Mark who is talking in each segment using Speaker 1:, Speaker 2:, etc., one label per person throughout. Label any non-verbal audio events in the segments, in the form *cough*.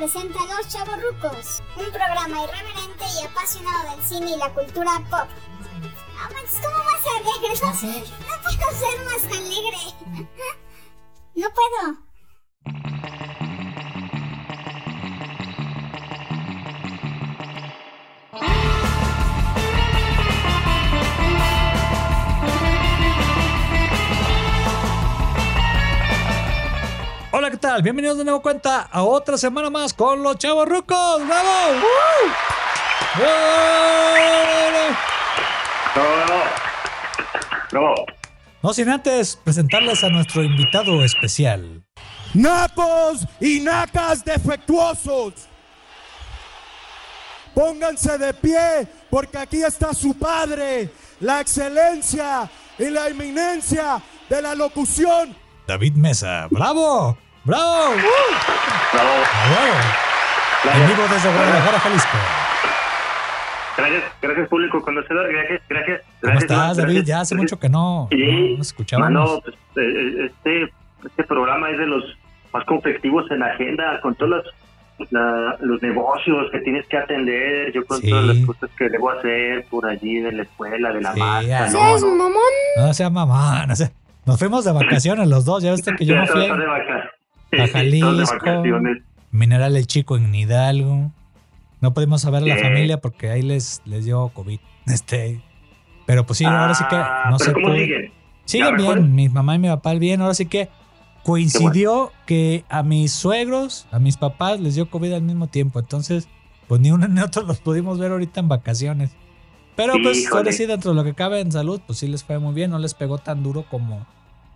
Speaker 1: presenta Los Chavorrucos, un programa irreverente y apasionado del cine y la cultura pop. No manches, ¿cómo vas a alegre? No, no puedo ser más alegre. *laughs* No puedo.
Speaker 2: Hola, ¿qué tal? Bienvenidos de nuevo cuenta a otra semana más con los chavos rucos. ¡Bravo! ¡Uh!
Speaker 3: No, no.
Speaker 2: No sin antes presentarles a nuestro invitado especial.
Speaker 4: Nacos y nacas defectuosos. Pónganse de pie porque aquí está su padre, la excelencia y la eminencia de la locución.
Speaker 2: David Mesa. ¡Bravo! ¡Bravo! ¡Uh!
Speaker 3: Bravo.
Speaker 2: ¡Bravo! En vivo desde Guadalajara, Jalisco.
Speaker 3: Gracias, gracias público conocedor, gracias, gracias.
Speaker 2: ¿Cómo
Speaker 3: gracias,
Speaker 2: estás,
Speaker 3: gracias,
Speaker 2: David? Ya hace mucho que no,
Speaker 3: Sí.
Speaker 2: no escuchábamos.
Speaker 3: Mano, pues, eh, este, este programa es de los más conflictivos en la agenda, con todos los, la- los negocios que tienes que atender, yo con
Speaker 2: Sí.
Speaker 3: todas las cosas que debo hacer por allí de la escuela, de la
Speaker 2: Sí,
Speaker 3: marca, no,
Speaker 5: ¿Seas
Speaker 3: no.
Speaker 5: mamón?
Speaker 2: No sea mamá, no sea. Nos fuimos de vacaciones los dos. Ya viste que yo me *laughs* fui
Speaker 3: de vaca- *laughs*
Speaker 2: a Jalisco. Mineral El Chico en Hidalgo. No pudimos saber a la familia porque ahí les, les dio COVID. Este. Pero pues sí, ahora sí que
Speaker 3: Ah,
Speaker 2: no sé.
Speaker 3: ¿Cómo
Speaker 2: pudo-
Speaker 3: siguen?
Speaker 2: Siguen
Speaker 3: ¿Ya
Speaker 2: bien, mi mamá y mi papá bien. Ahora sí que coincidió que a mis suegros, a mis papás les dio COVID al mismo tiempo. Entonces, pues ni uno ni otro los pudimos ver ahorita en vacaciones. Pero pues ahora sí, dentro de lo que cabe en salud, pues sí les fue muy bien. No les pegó tan duro como,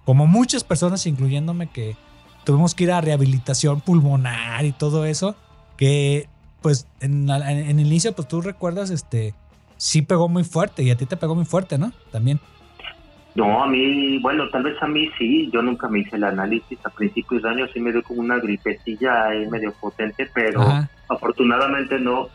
Speaker 2: como muchas personas, incluyéndome, que tuvimos que ir a rehabilitación pulmonar y todo eso. Que pues en, en- en el inicio, pues tú recuerdas, este, sí pegó muy fuerte y a ti te pegó muy fuerte, ¿no? También.
Speaker 3: No, a mí, bueno, tal vez a mí sí, yo nunca me hice el análisis, a principios de año sí me dio como una gripecilla ahí medio potente, pero
Speaker 2: Ajá.
Speaker 3: afortunadamente no,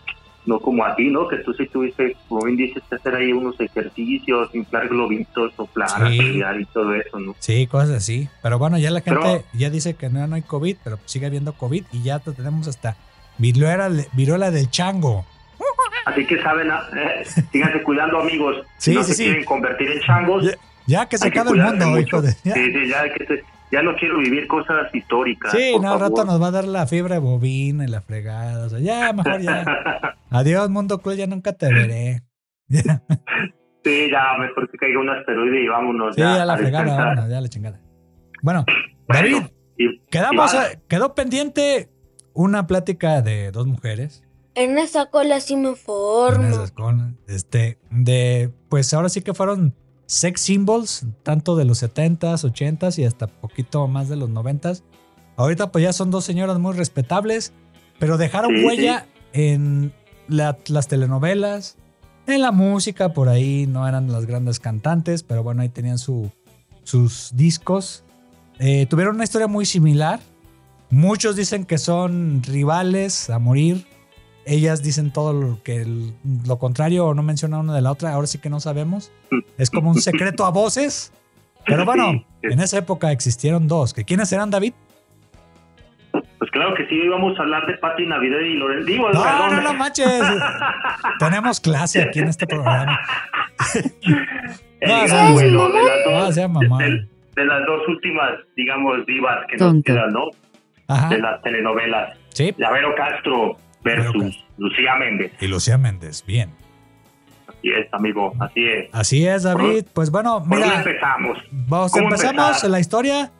Speaker 3: no como a ti, ¿no? Que tú sí tuviste, como bien dices, que hacer ahí unos ejercicios, inflar globitos, soplar,
Speaker 2: Sí.
Speaker 3: y todo eso, ¿no?
Speaker 2: Sí, cosas así. Pero bueno, ya la gente
Speaker 3: Pero-
Speaker 2: ya dice que no, no hay COVID, pero sigue habiendo COVID y ya te- tenemos hasta viruela, viruela del chango.
Speaker 3: Así que saben, ah, eh, síganse cuidando amigos,
Speaker 2: Sí,
Speaker 3: si no
Speaker 2: sí,
Speaker 3: se
Speaker 2: sí.
Speaker 3: quieren convertir en changos,
Speaker 2: Ya, ya que se acabe el mundo, hijo de.
Speaker 3: Sí, sí, ya, que se- ya no quiero vivir cosas históricas.
Speaker 2: Sí, no, al rato nos va a dar la fiebre bovina y la fregada. O sea, ya, mejor ya. *laughs* Adiós, mundo cruel, ya nunca te veré.
Speaker 3: Sí, ya, mejor que caiga un asteroide y vámonos.
Speaker 2: Sí,
Speaker 3: ya,
Speaker 2: ya la
Speaker 3: a
Speaker 2: fregada, vámonos, ya la chingada. Bueno,
Speaker 3: Bueno,
Speaker 2: David,
Speaker 3: y-
Speaker 2: quedamos,
Speaker 3: y va.
Speaker 2: a- quedó pendiente una plática de dos mujeres.
Speaker 5: En esa cola sí me
Speaker 2: en
Speaker 5: formo.
Speaker 2: esas colas, Este, de, pues ahora sí que fueron sex symbols, tanto de los 70s, 80s y hasta poquito más de los 90s. Ahorita pues ya son dos señoras muy respetables, pero dejaron
Speaker 3: Sí,
Speaker 2: huella en la- las telenovelas, en la música, por ahí no eran las grandes cantantes, pero bueno, ahí tenían su, sus discos. Eh, tuvieron una historia muy similar. Muchos dicen que son rivales a morir. Ellas dicen todo lo que lo contrario o no mencionan una de la otra. Ahora sí que no sabemos. Es como un secreto a voces. Pero bueno,
Speaker 3: Sí, sí.
Speaker 2: en esa época existieron dos. ¿Que ¿Quiénes eran, David?
Speaker 3: Pues claro que sí, íbamos a hablar de Pati Navidad y Lorenzo. Digo,
Speaker 2: No,
Speaker 3: perdón.
Speaker 2: no, no manches. *laughs* Tenemos clase aquí en este programa.
Speaker 3: El *laughs*
Speaker 2: No,
Speaker 3: gran
Speaker 2: seas
Speaker 3: duelo de
Speaker 5: mamón.
Speaker 3: las dos-
Speaker 2: No, sea mamón.
Speaker 3: de- de las dos últimas, digamos, divas que
Speaker 5: Tonto.
Speaker 3: nos quedan, ¿no?
Speaker 2: Ajá.
Speaker 3: De las telenovelas.
Speaker 2: Sí.
Speaker 3: Lavero Castro
Speaker 2: Vero
Speaker 3: versus. Lucía Méndez.
Speaker 2: Y Lucía Méndez, bien.
Speaker 3: Así es, amigo, así es.
Speaker 2: Así es, David. Pues bueno,
Speaker 3: ¿Por dónde
Speaker 2: mira,
Speaker 3: empezamos?
Speaker 2: vamos,
Speaker 3: ¿Cómo
Speaker 2: empezamos
Speaker 3: empezar?
Speaker 2: la historia.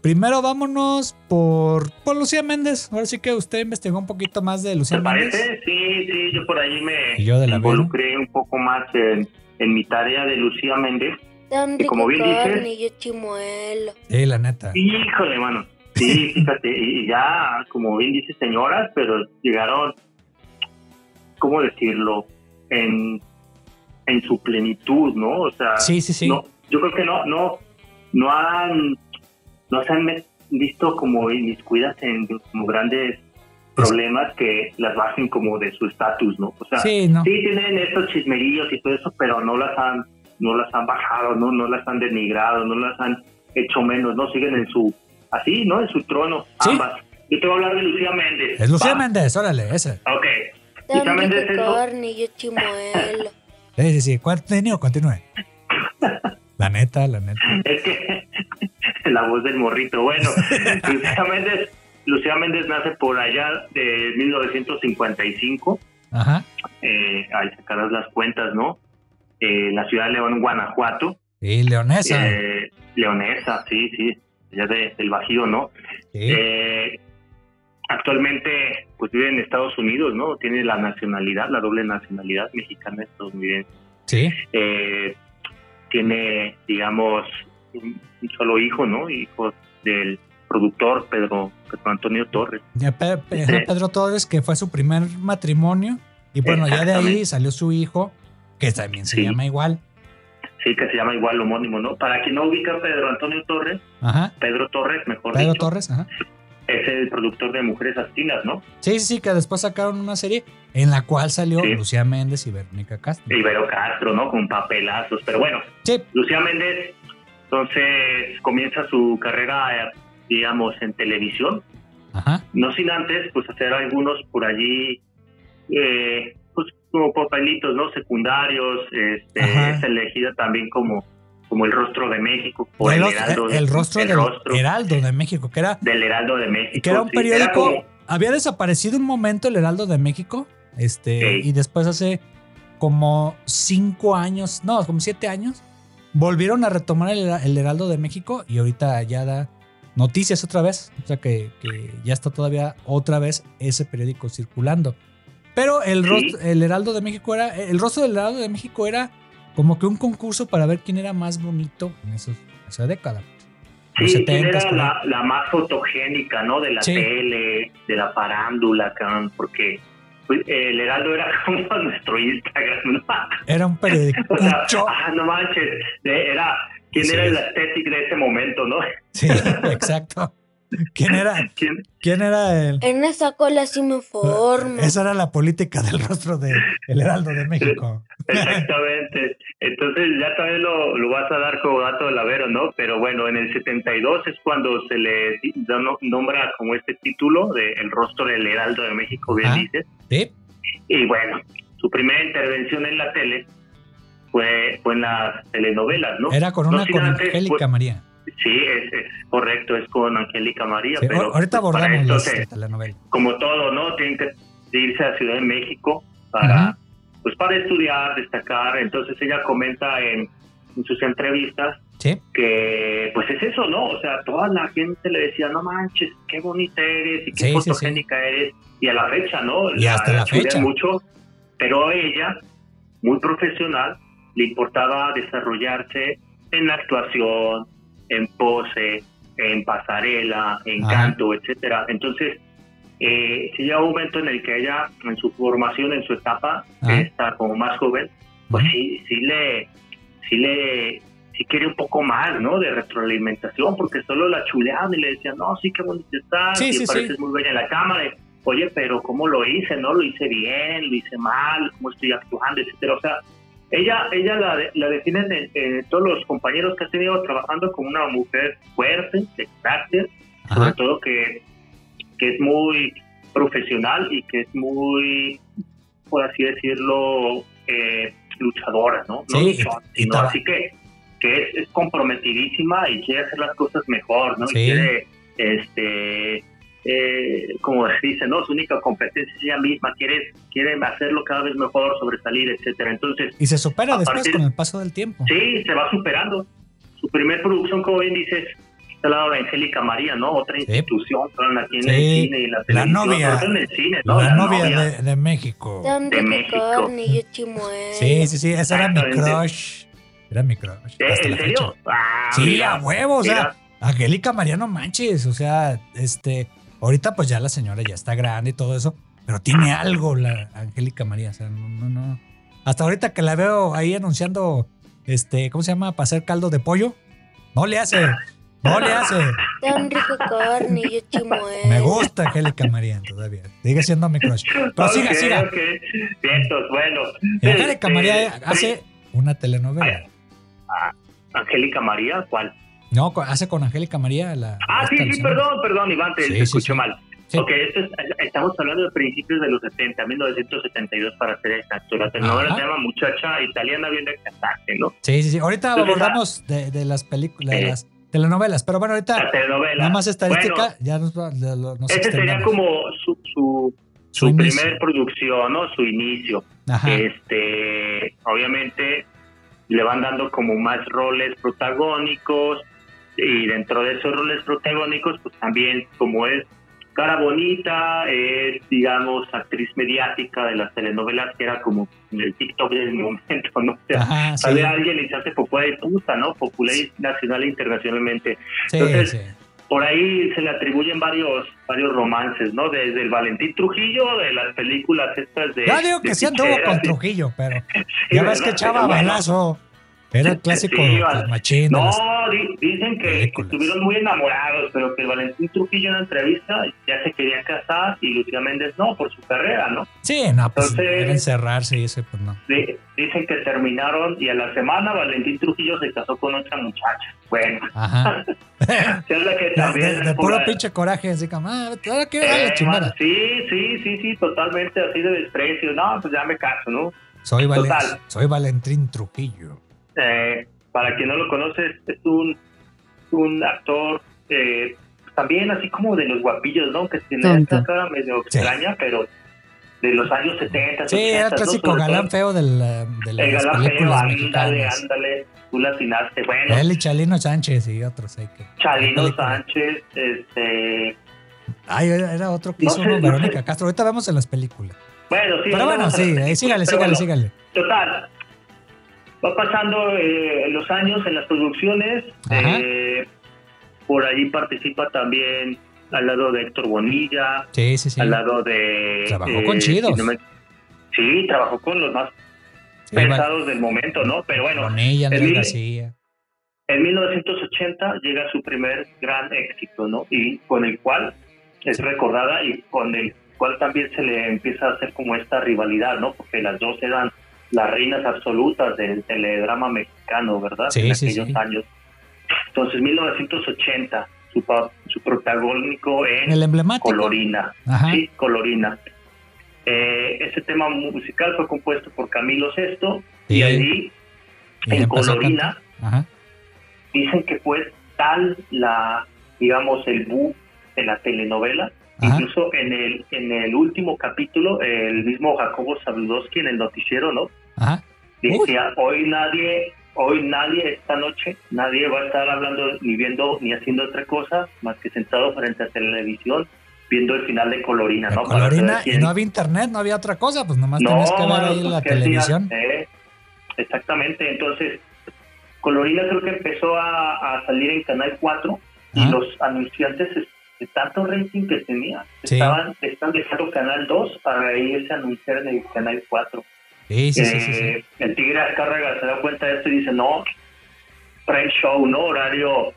Speaker 2: Primero vámonos por, por Lucía Méndez. Ahora sí que usted investigó un poquito más de Lucía
Speaker 3: ¿Te
Speaker 2: Méndez.
Speaker 3: parece? Sí, sí, yo por ahí me
Speaker 2: Y yo de la
Speaker 3: involucré un poco más en, en mi tarea de Lucía Méndez. Y como bien dices-
Speaker 5: carne y yo chimuelo.
Speaker 2: Sí, la neta.
Speaker 3: Híjole, mano. Sí, fíjate, y ya, como bien dice señoras, pero llegaron, ¿cómo decirlo? En, en su plenitud, ¿no? O sea,
Speaker 2: Sí, sí, sí.
Speaker 3: no, yo creo que no, no, no han, no se han visto como inmiscuidas en como grandes problemas que las bajen como de su estatus, ¿no? O sea,
Speaker 2: Sí, no.
Speaker 3: sí tienen estos chismerillos y todo eso, pero no las han, no las han bajado, no, no las han denigrado, no las han hecho menos, no siguen en su, así, ¿no? En su trono,
Speaker 2: Sí.
Speaker 3: ambas. Yo te voy a hablar de Lucía Méndez.
Speaker 2: Es Lucía. Méndez, órale, ese.
Speaker 3: Ok. Lucía Méndez es,
Speaker 5: chimuelo. *laughs*
Speaker 2: Sí, sí, sí. Continúe, continúe. *laughs* La neta, la neta.
Speaker 3: es que *laughs* la voz del morrito. Bueno, Lucía Méndez, Lucía Méndez nace por allá de 1955.
Speaker 2: Ajá.
Speaker 3: Eh, ahí sacarás las cuentas, ¿no? Eh, la ciudad de León, Guanajuato.
Speaker 2: Y leonesa.
Speaker 3: Eh, leonesa, sí, sí. Ya de- del Bajío, ¿no?
Speaker 2: Sí.
Speaker 3: Eh, actualmente, pues vive en Estados Unidos, ¿no? Tiene la nacionalidad, la doble nacionalidad mexicana estadounidense.
Speaker 2: Sí.
Speaker 3: Eh, tiene, digamos, un, un solo hijo, ¿no? Hijo del productor Pedro, Pedro Antonio Torres.
Speaker 2: Ya
Speaker 3: Sí.
Speaker 2: Pedro Torres, que fue su primer matrimonio. Y bueno, ya de ahí salió su hijo, que también se
Speaker 3: Sí.
Speaker 2: llama igual.
Speaker 3: Sí, que se llama igual homónimo, ¿no? Para quien no ubica a Pedro Antonio Torres,
Speaker 2: Ajá.
Speaker 3: Pedro Torres, mejor
Speaker 2: Pedro
Speaker 3: dicho,
Speaker 2: Torres, ajá.
Speaker 3: es el productor de Mujeres Astinas, ¿no?
Speaker 2: Sí, sí, sí, que después sacaron una serie en la cual salió
Speaker 3: Sí.
Speaker 2: Lucía Méndez y Verónica Castro.
Speaker 3: Ibero Castro, ¿no? Con papelazos. Pero bueno,
Speaker 2: Sí,
Speaker 3: Lucía Méndez, entonces comienza su carrera, digamos, en televisión.
Speaker 2: ajá.
Speaker 3: No sin antes, pues hacer algunos por allí, eh, como papelitos, ¿no? Secundarios. Este,
Speaker 2: Ajá.
Speaker 3: es elegida también como, como el rostro de México. O
Speaker 2: el,
Speaker 3: el,
Speaker 2: ros-
Speaker 3: Heraldo,
Speaker 2: el rostro
Speaker 3: el
Speaker 2: del
Speaker 3: rostro
Speaker 2: Heraldo de México, que era,
Speaker 3: del Heraldo de México.
Speaker 2: que era un
Speaker 3: sí, era
Speaker 2: periódico.
Speaker 3: como-
Speaker 2: había desaparecido un momento el Heraldo de México. Este,
Speaker 3: Sí.
Speaker 2: y después hace como cinco años, no, como siete años, volvieron a retomar el, el Heraldo de México y ahorita ya da noticias otra vez. O sea que, que ya está todavía otra vez ese periódico circulando. Pero el,
Speaker 3: Sí.
Speaker 2: rostro, el Heraldo de México era, el rostro del Heraldo de México era como que un concurso para ver quién era más bonito en esos, esa década.
Speaker 3: Sí, quién
Speaker 2: 70s,
Speaker 3: era la, la más fotogénica, ¿no? De la
Speaker 2: Sí.
Speaker 3: tele, de la farándula, cabrón, porque pues, el Heraldo era *laughs* como nuestro Instagram, ¿no?
Speaker 2: Era un periódico. *laughs*
Speaker 3: O sea, ah, no manches, era, ¿quién
Speaker 2: Sí.
Speaker 3: era el estético de ese momento, no?
Speaker 2: Sí, *laughs* exacto. ¿Quién era,
Speaker 3: ¿Quién?
Speaker 2: quién era el,
Speaker 5: En esa cola sí me formo. *laughs*
Speaker 2: Esa era la política del rostro del Heraldo de México. *laughs*
Speaker 3: Exactamente. Entonces ya también lo, lo vas a dar como dato de lavero, ¿no? Pero bueno, en el 72 es cuando se le no- nombra como este título de El rostro del Heraldo de México, bien dices.
Speaker 2: Sí,
Speaker 3: Y bueno, su primera intervención en la tele fue, fue en las telenovelas, ¿no?
Speaker 2: era con
Speaker 3: No
Speaker 2: una
Speaker 3: sin
Speaker 2: con
Speaker 3: antes,
Speaker 2: Angélica
Speaker 3: pues,
Speaker 2: María.
Speaker 3: Sí, es, es correcto, es con Angélica María.
Speaker 2: Sí,
Speaker 3: pero
Speaker 2: ahorita
Speaker 3: pues,
Speaker 2: abordamos telenovelas.
Speaker 3: como todo, ¿no? Tienen que irse a Ciudad de México para,
Speaker 2: Ajá.
Speaker 3: pues para estudiar, destacar. Entonces ella comenta en, en sus entrevistas
Speaker 2: Sí,
Speaker 3: que pues es eso, ¿no? O sea, toda la gente le decía, no manches, qué bonita eres y qué
Speaker 2: Sí,
Speaker 3: fotogénica eres. Y a la fecha, ¿no?
Speaker 2: Y hasta la fecha.
Speaker 3: mucho, pero ella, muy profesional, le importaba desarrollarse en la actuación, en pose, en pasarela, en
Speaker 2: Ajá.
Speaker 3: canto, etcétera. Entonces, eh, sí llega un momento en el que ella, en su formación, en su etapa,
Speaker 2: Ajá.
Speaker 3: está como más joven, pues sí, sí le, sí le, sí quiere un poco más, ¿no? De retroalimentación, porque solo la chuleaban y le decían, no, sí, qué bonito estás,
Speaker 2: Sí,
Speaker 3: y
Speaker 2: sí,
Speaker 3: pareces
Speaker 2: sí.
Speaker 3: muy bella en la cámara. Oye, pero ¿cómo lo hice? ¿No? ¿Lo hice bien? ¿Lo hice mal? ¿Cómo estoy actuando? Etcétera. O sea, ella, ella la, la definen en, en todos los compañeros que ha tenido trabajando como una mujer fuerte, de carácter, sobre todo que, que es muy profesional y que es muy, por así decirlo, eh, luchadora, ¿no? No
Speaker 2: Sí, y- y traba-
Speaker 3: así que, que es, es comprometidísima y quiere hacer las cosas mejor, ¿no?
Speaker 2: Sí.
Speaker 3: Y quiere, este, eh, como se dice, ¿no? Su única competencia es ella misma, quiere, quiere hacerlo cada vez mejor, sobresalir, etcétera. Entonces,
Speaker 2: Y se supera después
Speaker 3: partir-
Speaker 2: con el paso del tiempo.
Speaker 3: Sí, se va superando. Su primer producción, como bien dices, está al lado de Angélica María, ¿no? Otra institución, fueron aquí en
Speaker 2: Sí,
Speaker 3: el cine y la
Speaker 2: la
Speaker 3: televisión.
Speaker 2: novia.
Speaker 3: en el cine, ¿no?
Speaker 2: La novia de, de México.
Speaker 3: De México.
Speaker 2: Sí, sí, sí, esa era mi crush. Era mi crush.
Speaker 3: ¿Eh, ¿En
Speaker 2: la
Speaker 3: serio? Ah,
Speaker 2: Sí,
Speaker 3: mira,
Speaker 2: a huevo, o sea,
Speaker 3: mira.
Speaker 2: Angélica María no manches, o sea, este, ahorita pues ya la señora ya está grande y todo eso, pero tiene algo la Angélica María, o sea, no, no, no. Hasta ahorita que la veo ahí anunciando, este, ¿cómo se llama? Para hacer caldo de pollo, no le hace, no le hace.
Speaker 5: Tan rico carne, yo chimuelo.
Speaker 2: Me gusta Angélica María todavía, sigue siendo mi crush. Pero siga,
Speaker 3: Ok,
Speaker 2: siga.
Speaker 3: ok. Vientos, bueno.
Speaker 2: Angélica
Speaker 3: Este,
Speaker 2: María hace una telenovela.
Speaker 3: Angélica María, ¿cuál?
Speaker 2: No, hace con Angélica María la.
Speaker 3: Ah, sí, sí, perdón, perdón, Iván, te
Speaker 2: Sí,
Speaker 3: te
Speaker 2: sí,
Speaker 3: escuché
Speaker 2: sí.
Speaker 3: mal.
Speaker 2: Sí.
Speaker 3: Ok, esto es- estamos hablando de principios de los 70, 1972 para ser exacto. La se llama Muchacha Italiana Viene a casarse, ¿no?
Speaker 2: Sí, sí, sí. Ahorita
Speaker 3: Entonces,
Speaker 2: abordamos de, de las películas, de
Speaker 3: Eh.
Speaker 2: las telenovelas, pero bueno,
Speaker 3: La
Speaker 2: ahorita
Speaker 3: telenovela.
Speaker 2: nada más estadística,
Speaker 3: Bueno,
Speaker 2: ya nos, nos
Speaker 3: ese sería como su, su,
Speaker 2: Su
Speaker 3: primer producción, ¿no? Su inicio.
Speaker 2: Ajá.
Speaker 3: Este, obviamente le van dando como más roles protagónicos y dentro de esos roles protagónicos, pues también como es cara bonita, es digamos actriz mediática de las telenovelas que era como el TikTok del momento, ¿no? O sea,
Speaker 2: Ajá, sí.
Speaker 3: alguien y se hace popular y puta, ¿no? Popular nacional e internacionalmente.
Speaker 2: Sí,
Speaker 3: entonces,
Speaker 2: sí.
Speaker 3: Por ahí se le atribuyen varios varios romances, ¿no? Desde el Valentín Trujillo, de las películas estas de...
Speaker 2: Ya digo
Speaker 3: de
Speaker 2: que sí anduvo
Speaker 3: ficheras,
Speaker 2: con
Speaker 3: sí.
Speaker 2: Trujillo, pero *laughs*
Speaker 3: Sí,
Speaker 2: ya ves que echaba
Speaker 3: bueno,
Speaker 2: balazo. Era el clásico
Speaker 3: Sí,
Speaker 2: machín.
Speaker 3: No, di- dicen que, que estuvieron muy enamorados, pero que Valentín Trujillo en la entrevista ya se quería casar y Lucía Méndez no, por su carrera, ¿no?
Speaker 2: Sí, no, pues
Speaker 3: Entonces-
Speaker 2: encerrarse y eso, pues no.
Speaker 3: Di- Dicen que terminaron y a la semana Valentín Trujillo se casó con otra muchacha. Bueno,
Speaker 2: Ajá. *laughs*
Speaker 3: que *laughs*
Speaker 2: de,
Speaker 3: también...
Speaker 2: de-
Speaker 3: es
Speaker 2: de
Speaker 3: por
Speaker 2: puro pinche coraje, así como, ah, ahora qué,
Speaker 3: Eh, sí, sí, sí, sí, totalmente así de desprecio. No, pues ya me caso, ¿no?
Speaker 2: Soy, Valen-
Speaker 3: total.
Speaker 2: soy Valentín Trujillo.
Speaker 3: Eh, para quien no lo conoce, es- es un, un actor eh, también así como de los guapillos, ¿no? Que tiene esta cara medio
Speaker 2: Sí.
Speaker 3: extraña, pero de los años 70.
Speaker 2: Sí, era el
Speaker 3: 80, ¿no?
Speaker 2: clásico
Speaker 3: Sobre
Speaker 2: galán
Speaker 3: todo
Speaker 2: feo de, la- de
Speaker 3: El
Speaker 2: las
Speaker 3: galán feo,
Speaker 2: películas
Speaker 3: ándale, ándale, tú la atinaste. Bueno,
Speaker 2: Él y Chalino Sánchez y otros. Ahí que,
Speaker 3: Chalino. Sánchez, este...
Speaker 2: Ay, era era otro que
Speaker 3: No
Speaker 2: hizo
Speaker 3: sé,
Speaker 2: uno,
Speaker 3: no
Speaker 2: Verónica
Speaker 3: sé.
Speaker 2: Castro. Ahorita vemos en las películas.
Speaker 3: Bueno, sí.
Speaker 2: Pero bueno, sí, ahí sígale, sígale,
Speaker 3: bueno,
Speaker 2: sígale.
Speaker 3: Total. Va pasando eh, los años en las producciones. Eh, por ahí participa también al lado de Héctor Bonilla,
Speaker 2: Sí, sí, sí.
Speaker 3: al lado de...
Speaker 2: Trabajó con chidos.
Speaker 3: si no me- Sí, trabajó con los más pesados del momento, ¿no? Pero bueno,
Speaker 2: con ella,
Speaker 3: Emil-
Speaker 2: García.
Speaker 3: en 1980 llega su primer gran éxito, ¿no? Y con el cual es recordada y con el cual también se le empieza a hacer como esta rivalidad, ¿no? Porque las dos eran las reinas absolutas del teledrama mexicano, ¿verdad?
Speaker 2: Sí,
Speaker 3: en
Speaker 2: sí,
Speaker 3: aquellos
Speaker 2: sí.
Speaker 3: años. Entonces, 1980, su, su protagónico en
Speaker 2: El emblemático.
Speaker 3: Colorina.
Speaker 2: Ajá.
Speaker 3: Sí, Colorina. Eh, ese tema musical fue compuesto por Camilo Sesto y allí,
Speaker 2: Y
Speaker 3: en Colorina.
Speaker 2: Ajá.
Speaker 3: dicen que fue tal la, digamos, el boom de la telenovela,
Speaker 2: Ajá.
Speaker 3: incluso en el, en el último capítulo, el mismo Jacobo Zabludowski en el noticiero, ¿no?
Speaker 2: Ajá.
Speaker 3: Decía, hoy nadie, hoy nadie, esta noche, nadie va a estar hablando, ni viendo, ni haciendo otra cosa, más que sentado frente a televisión, viendo el final de Colorina,
Speaker 2: De
Speaker 3: ¿no?
Speaker 2: Colorina, y no había internet, no había otra cosa, pues nomás
Speaker 3: no,
Speaker 2: tenías que ver ahí
Speaker 3: pues,
Speaker 2: la televisión.
Speaker 3: Eh, exactamente, entonces Colorina creo que empezó a, a salir en Canal 4 y los anunciantes es- de tanto rating que tenía,
Speaker 2: Sí.
Speaker 3: estaban, están dejando Canal 2 para irse a anunciar en el Canal 4.
Speaker 2: Sí, sí.
Speaker 3: Eh, El Tigre Azcárraga se da cuenta de esto y dice, no, prime show, ¿no? Horario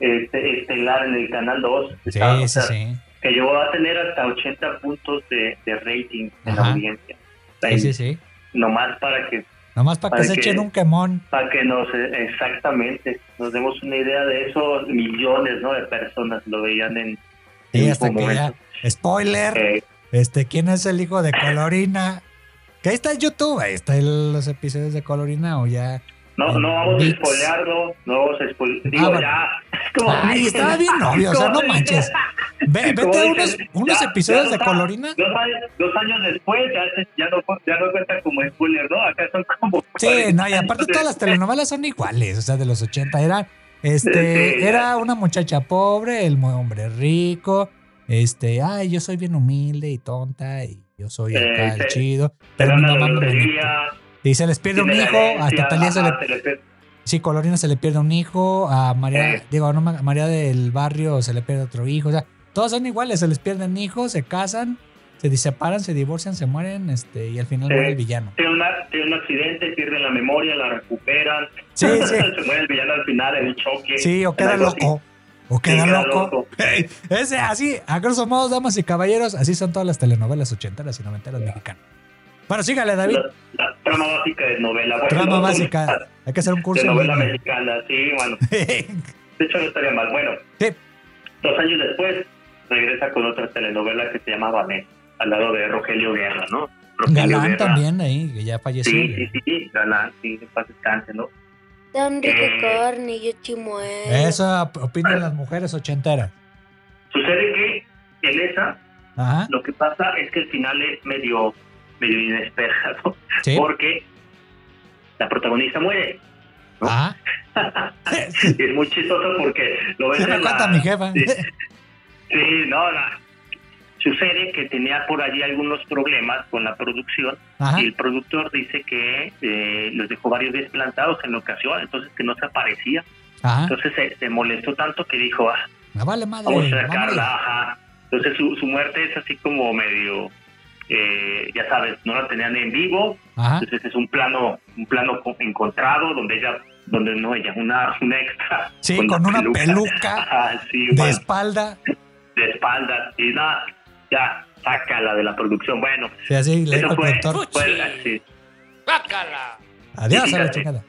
Speaker 3: este, estelar en el Canal 2.
Speaker 2: Sí,
Speaker 3: Está- o
Speaker 2: sí,
Speaker 3: sea,
Speaker 2: sí.
Speaker 3: Que llegó a tener hasta 80 puntos de, de rating en la
Speaker 2: Ajá.
Speaker 3: audiencia.
Speaker 2: Sí, sí, sí.
Speaker 3: Nomás para que
Speaker 2: Nomás para que
Speaker 3: Para
Speaker 2: se
Speaker 3: que-
Speaker 2: echen un quemón.
Speaker 3: para que nos eh, exactamente nos demos una idea de eso millones no de personas lo veían en
Speaker 2: Sí,
Speaker 3: en
Speaker 2: hasta que ya. Spoiler.
Speaker 3: Eh,
Speaker 2: Este, ¿quién es el hijo de Colorina? Que ahí está en YouTube, ahí están los episodios de Colorina o ya.
Speaker 3: No no vamos a
Speaker 2: Bits.
Speaker 3: spoilearlo no vamos a digo
Speaker 2: bueno.
Speaker 3: ya como
Speaker 2: Ay, estaba bien *laughs* obvio, o sea, no manches. Ve- *laughs* vete a unos, unos
Speaker 3: ya-
Speaker 2: episodios
Speaker 3: ya
Speaker 2: de Colorina.
Speaker 3: dos años, dos años después ya, no, ya no cuenta como spoiler no acá son como
Speaker 2: Sí,
Speaker 3: 40
Speaker 2: no, y aparte todas las telenovelas son iguales, o sea, de los 80 era este
Speaker 3: Sí,
Speaker 2: era una muchacha pobre, el hombre rico, este, ay, yo soy bien humilde y tonta y yo soy
Speaker 3: Eh,
Speaker 2: acá el chido,
Speaker 3: se
Speaker 2: pero mi mamá me bendijo. Y se les pierde un hijo, hasta Talía se le
Speaker 3: ajá, se le pierde-
Speaker 2: Sí, Colorina se le pierde un hijo, a María,
Speaker 3: Eh.
Speaker 2: digo, no, a María del barrio se le pierde otro hijo, o sea, todos son iguales, se les pierden hijos, se casan, se separan, se divorcian, se mueren, este, y al final
Speaker 3: Sí.
Speaker 2: muere el villano.
Speaker 3: tiene, una- tiene un accidente, pierden la memoria, la recuperan.
Speaker 2: Sí, *laughs* sí.
Speaker 3: Se muere el villano al final un choque.
Speaker 2: Sí, o queda loco. O queda
Speaker 3: queda
Speaker 2: loco.
Speaker 3: loco. *laughs*
Speaker 2: Ese, así, a grosso modo, damas y caballeros, así son todas las telenovelas ochenteras y noventeras mexicanas. Bueno, sígale, David.
Speaker 3: La, la trama básica de novela. Bueno,
Speaker 2: Trama
Speaker 3: no,
Speaker 2: básica. Hay que hacer un curso.
Speaker 3: De novela
Speaker 2: línea.
Speaker 3: mexicana, sí, bueno. *laughs* De hecho, no estaría mal. Bueno,
Speaker 2: Sí.
Speaker 3: dos años después, regresa con otra telenovela que se llama Vanessa, al lado de Rogelio Guerra, ¿no? Rogelio
Speaker 2: Galán
Speaker 3: Guerra.
Speaker 2: también ahí, que ya falleció.
Speaker 3: Sí, sí, sí, Galán, sí, en paz descanse, ¿no?
Speaker 5: Tan rico
Speaker 3: Eh.
Speaker 5: carne, yo chimuelo.
Speaker 2: Op- opinan las mujeres ochenteras.
Speaker 3: Sucede que en esa
Speaker 2: Ajá.
Speaker 3: lo que pasa es que el final es medio, medio inesperado,
Speaker 2: Sí.
Speaker 3: porque la protagonista muere. ¿no?
Speaker 2: Ajá. *laughs*
Speaker 3: Y es muy chistoso porque lo ves
Speaker 2: Se me
Speaker 3: en la-
Speaker 2: mi jefa.
Speaker 3: Sí, sí, no, la- sucede que tenía por allí algunos problemas con la producción
Speaker 2: Ajá.
Speaker 3: y el productor dice que eh, los dejó varios días plantados en ocasión, entonces que no se aparecía.
Speaker 2: Ajá.
Speaker 3: Entonces se, se molestó tanto que dijo, ah,
Speaker 2: Me vale madre.
Speaker 3: vamos a sacarla. Entonces su, su muerte es así como medio, eh, ya sabes, no la tenían en vivo,
Speaker 2: Ajá.
Speaker 3: entonces es un plano, un plano co- encontrado donde ella, donde no ella, una, una extra.
Speaker 2: Sí, con una peluca
Speaker 3: Ajá, *laughs* sí,
Speaker 2: De
Speaker 3: bueno,
Speaker 2: espalda.
Speaker 3: de espaldas y nada, ya, sácala de la producción. Bueno,
Speaker 2: Sí, así le dijo
Speaker 3: eso
Speaker 2: el
Speaker 3: fue, fue así.
Speaker 2: Adiós a la.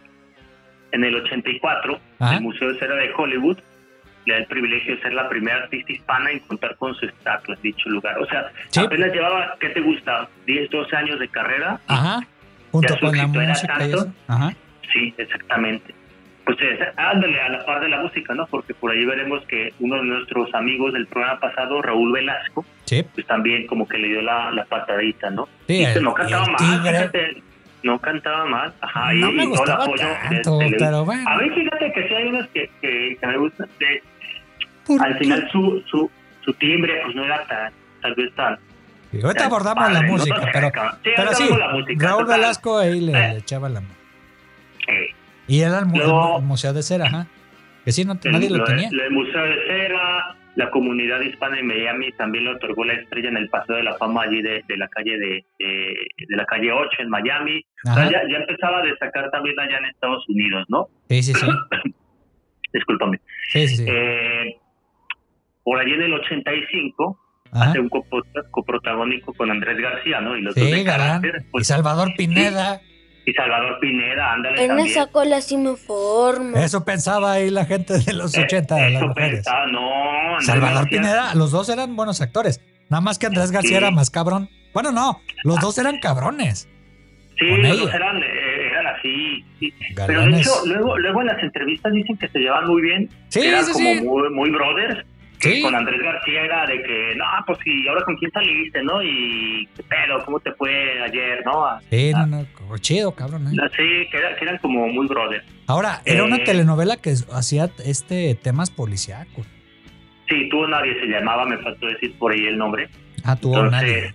Speaker 3: En el 84,
Speaker 2: Ajá.
Speaker 3: el Museo de Cera de Hollywood le da el privilegio de ser la primera artista hispana en contar con su estatua en dicho lugar. O sea,
Speaker 2: Sí.
Speaker 3: apenas llevaba, ¿qué te gusta? 10, 12 años de carrera.
Speaker 2: Ajá. Junto con la música
Speaker 3: tanto.
Speaker 2: Ajá.
Speaker 3: Sí, exactamente. Pues eh, ándale a la par de la música, ¿no? Porque por ahí veremos que uno de nuestros amigos del programa pasado, Raúl Velasco,
Speaker 2: Sí.
Speaker 3: pues también como que le dio la, la patadita, ¿no?
Speaker 2: Sí,
Speaker 3: Y que
Speaker 2: el-
Speaker 3: no cantaba mal, no cantaba mal, ajá, y,
Speaker 2: me
Speaker 3: y todo el
Speaker 2: gustaba
Speaker 3: apoyo de
Speaker 2: pero bueno.
Speaker 3: A mí fíjate que sí hay unos que, que, que me gustan, de-
Speaker 2: ¿Por
Speaker 3: al final su, su, su timbre pues no era tan, tal vez tan...
Speaker 2: Ahorita abordamos
Speaker 3: padre,
Speaker 2: la
Speaker 3: ¿no?
Speaker 2: música, pero,
Speaker 3: Sí,
Speaker 2: pero sí,
Speaker 3: música,
Speaker 2: Raúl
Speaker 3: total.
Speaker 2: Velasco ahí le,
Speaker 3: Eh.
Speaker 2: le echaba la mano.
Speaker 3: Eh,
Speaker 2: Y era el, mu-
Speaker 3: Luego-
Speaker 2: el Museo de Cera, ajá. Que sí, no,
Speaker 3: el-
Speaker 2: nadie lo
Speaker 3: lo-
Speaker 2: tenía.
Speaker 3: El Museo de Cera, la comunidad hispana en Miami también le otorgó la estrella en el Paseo de la Fama allí de, de la calle de, de, de la calle 8 en Miami. O sea,
Speaker 2: Ajá.
Speaker 3: ya, ya empezaba a destacar también allá en Estados Unidos, ¿no?
Speaker 2: Sí, sí, sí. *coughs*
Speaker 3: Discúlpame.
Speaker 2: Sí, sí, sí.
Speaker 3: Eh, por allí en el 85
Speaker 2: Ajá.
Speaker 3: hace un coprotagónico con Andrés García, ¿no? Y los dos
Speaker 2: Sí,
Speaker 3: de
Speaker 2: galán.
Speaker 3: carácter,
Speaker 2: Y
Speaker 3: pues,
Speaker 2: Salvador Pineda.
Speaker 3: y Salvador Pineda, ándale
Speaker 5: En
Speaker 3: también.
Speaker 5: esa cola sí me formo.
Speaker 2: Eso pensaba ahí la gente de los
Speaker 3: Eh,
Speaker 2: 80, las
Speaker 3: eso
Speaker 2: mujeres.
Speaker 3: pensaba, no, Andrés
Speaker 2: Salvador
Speaker 3: García,
Speaker 2: Pineda, los dos eran buenos actores. Nada más que Andrés García
Speaker 3: Sí.
Speaker 2: era más cabrón. Bueno, no, los dos eran cabrones.
Speaker 3: Sí, los
Speaker 2: ella.
Speaker 3: dos eran, eh, eran así. sí. Pero de hecho, luego, luego en las entrevistas dicen que se llevan muy bien.
Speaker 2: Sí,
Speaker 3: eran
Speaker 2: sí,
Speaker 3: como
Speaker 2: sí.
Speaker 3: Muy, muy brothers.
Speaker 2: Sí.
Speaker 3: Con Andrés García era de que, no, pues sí, ahora con quién saliste, ¿no? Y pedo, ¿cómo te fue ayer, no?
Speaker 2: Sí, no, no, chido, cabrón. ¿eh?
Speaker 3: Sí, que, era- que eran como muy brothers.
Speaker 2: Ahora, era una
Speaker 3: Eh.
Speaker 2: telenovela que hacía este temas policíacos.
Speaker 3: Sí, tuvo nadie, se llamaba, me faltó decir por ahí el nombre.
Speaker 2: Ah, tuvo
Speaker 3: Entonces,
Speaker 2: nadie.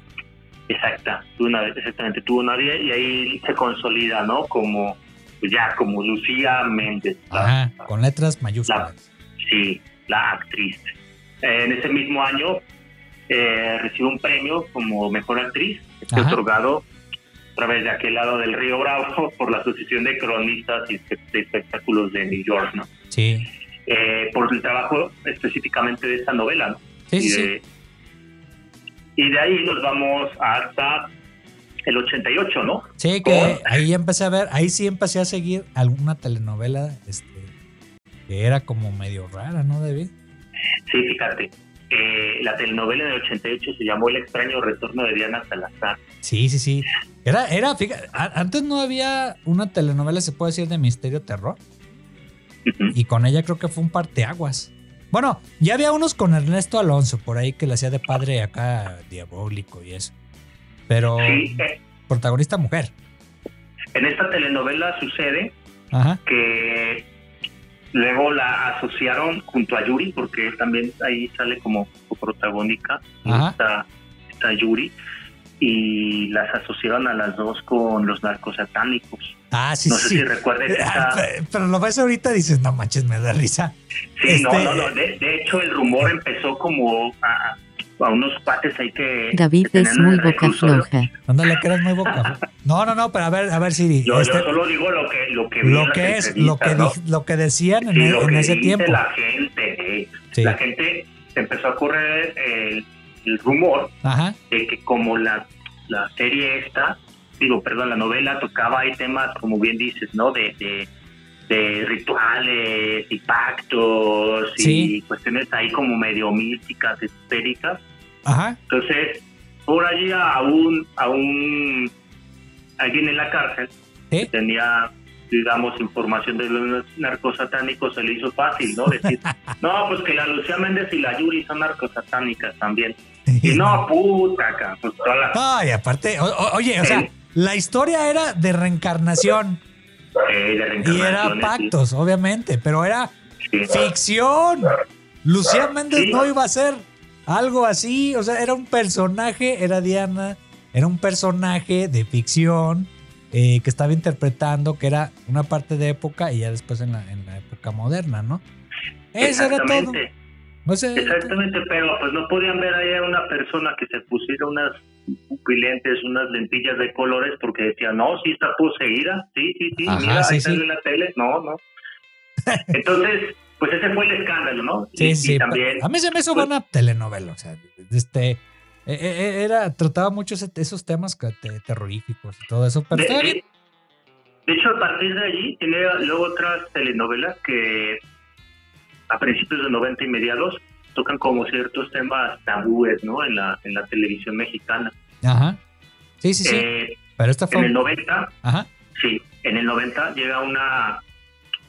Speaker 3: Exacta, tuvo nadie, exactamente, tuvo nadie y ahí se consolida, ¿no? Como, pues ya, como Lucía Méndez. la-
Speaker 2: Ajá, con letras mayúsculas.
Speaker 3: Sí, la actriz. En ese mismo año eh, recibe un premio como mejor actriz,
Speaker 2: Ajá.
Speaker 3: otorgado a través de aquel lado del Río Bravo *laughs* por la Asociación de Cronistas y de Espectáculos de New York, ¿no?
Speaker 2: Sí.
Speaker 3: Eh, por el trabajo específicamente de esta novela, ¿no?
Speaker 2: Sí,
Speaker 3: y,
Speaker 2: sí, sí.
Speaker 3: de, y de ahí nos vamos hasta el 88, ¿no?
Speaker 2: Sí, que ahí empecé a ver, ahí sí empecé a seguir alguna telenovela, este, que era como medio rara, ¿no, David?
Speaker 3: Sí, fíjate. eh, la telenovela del 88 se llamó El extraño retorno de Diana Salazar.
Speaker 2: Sí, sí, sí. Era, era, fíjate, antes no había una telenovela, se puede decir, de misterio terror. Y con ella creo que fue un parteaguas. Bueno, ya había unos con Ernesto Alonso por ahí que le hacía de padre acá diabólico y eso. Pero
Speaker 3: Sí, eh,
Speaker 2: protagonista mujer.
Speaker 3: en esta telenovela sucede
Speaker 2: Ajá.
Speaker 3: que luego la asociaron junto a Yuri, porque también ahí sale como protagónica
Speaker 2: Ajá.
Speaker 3: esta, esta Yuri, y las asociaron a las dos con los narcos satánicos.
Speaker 2: Ah, sí,
Speaker 3: No sé
Speaker 2: sí.
Speaker 3: si recuerdes
Speaker 2: Ah,
Speaker 3: esa...
Speaker 2: pe- Pero lo ves ahorita y dices, no manches, me da risa.
Speaker 3: Sí, no,
Speaker 2: este-
Speaker 3: no, no. De, de hecho, el rumor empezó como a, a unos cuates ahí que...
Speaker 6: David
Speaker 3: que
Speaker 6: es muy boca floja.
Speaker 2: Ándale, que eres muy boca. No, no, no, pero a ver, a ver, Siri.
Speaker 3: Yo,
Speaker 2: este,
Speaker 3: yo solo digo lo que, lo que
Speaker 2: lo que es, lo que,
Speaker 3: ¿no?
Speaker 2: di- lo que decían en,
Speaker 3: Sí,
Speaker 2: e-
Speaker 3: lo
Speaker 2: en
Speaker 3: que
Speaker 2: ese
Speaker 3: dice
Speaker 2: tiempo.
Speaker 3: la gente, eh.
Speaker 2: Sí.
Speaker 3: la gente se empezó a correr el, el rumor
Speaker 2: Ajá.
Speaker 3: de que como la, la serie esta, digo, perdón, la novela tocaba ahí temas, como bien dices, ¿no? De, de, de rituales y pactos
Speaker 2: Sí.
Speaker 3: y cuestiones ahí como medio místicas, esotéricas.
Speaker 2: Ajá.
Speaker 3: Entonces, por allí a un, a un alguien en la cárcel
Speaker 2: ¿Eh?
Speaker 3: que tenía, digamos, información de los narcosatánicos, se le hizo fácil, ¿no? Decir, *laughs* no, pues que la Lucía Méndez y la Yuri son narcosatánicas también. Y no, puta, acá, pues las
Speaker 2: Ay, aparte, o- oye, o sea, la historia era de reencarnación
Speaker 3: eh, de
Speaker 2: y era
Speaker 3: sí.
Speaker 2: pactos, obviamente, pero era
Speaker 3: Sí.
Speaker 2: ficción. Lucía Méndez
Speaker 3: Sí.
Speaker 2: no iba a ser algo así, o sea, era un personaje, era Diana, era un personaje de ficción eh, que estaba interpretando, que era una parte de época y ya después en la, en la época moderna, ¿no? Eso era todo.
Speaker 3: Exactamente.
Speaker 2: O sea,
Speaker 3: Exactamente, pero pues no podían ver ahí a una persona que se pusiera unas unas lentillas de colores porque decía, no, sí está poseída, sí, sí, sí,
Speaker 2: Ajá,
Speaker 3: mira,
Speaker 2: sí,
Speaker 3: ahí
Speaker 2: sí.
Speaker 3: sale en la tele, no, no. *laughs* Entonces, pues ese fue el escándalo, ¿no?
Speaker 2: Sí,
Speaker 3: y, y
Speaker 2: sí.
Speaker 3: también,
Speaker 2: A mí se me hizo
Speaker 3: pues-
Speaker 2: buena telenovela. O sea, este. eh, eh, Era, trataba mucho esos temas terroríficos y todo eso. Pero bien.
Speaker 3: de hecho, a partir de allí, tiene luego otras telenovelas que a principios de 90 y mediados tocan como ciertos temas tabúes, ¿no? En la, en la televisión mexicana.
Speaker 2: Ajá. Sí, sí, sí.
Speaker 3: Eh,
Speaker 2: pero esta fue.
Speaker 3: en el 90
Speaker 2: Ajá.
Speaker 3: Sí, en el 90 llega una,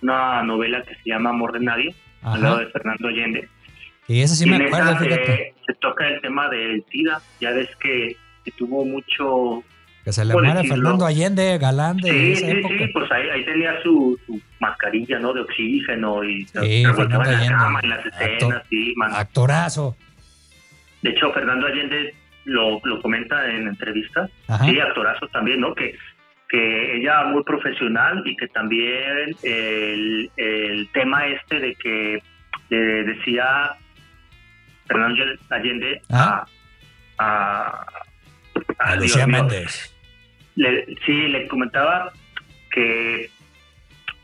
Speaker 3: una novela que se llama Amor de Nadie, al lado de Fernando Allende.
Speaker 2: Y esa sí
Speaker 3: y
Speaker 2: me acuerdo,
Speaker 3: esa
Speaker 2: fíjate.
Speaker 3: se, se toca el tema del SIDA. Ya ves que, que tuvo mucho...
Speaker 2: Que se le
Speaker 3: ¿cómo
Speaker 2: muere? Fernando Allende, galán de
Speaker 3: Sí,
Speaker 2: esa
Speaker 3: sí,
Speaker 2: época.
Speaker 3: sí, pues ahí, ahí tenía su, su mascarilla, ¿no? De oxígeno y
Speaker 2: Sí,
Speaker 3: revolcaba
Speaker 2: Fernando
Speaker 3: en la
Speaker 2: Allende,
Speaker 3: cama, en las
Speaker 2: actor-
Speaker 3: escenas, sí, man.
Speaker 2: Actorazo.
Speaker 3: De hecho, Fernando Allende lo, lo comenta en entrevistas
Speaker 2: Ajá.
Speaker 3: Sí, actorazo también, ¿no? Que, que ella muy profesional y que también el, el tema este de que le decía Fernando Allende
Speaker 2: Ah.
Speaker 3: a, a,
Speaker 2: Lucía Méndez.
Speaker 3: Le- sí, le comentaba que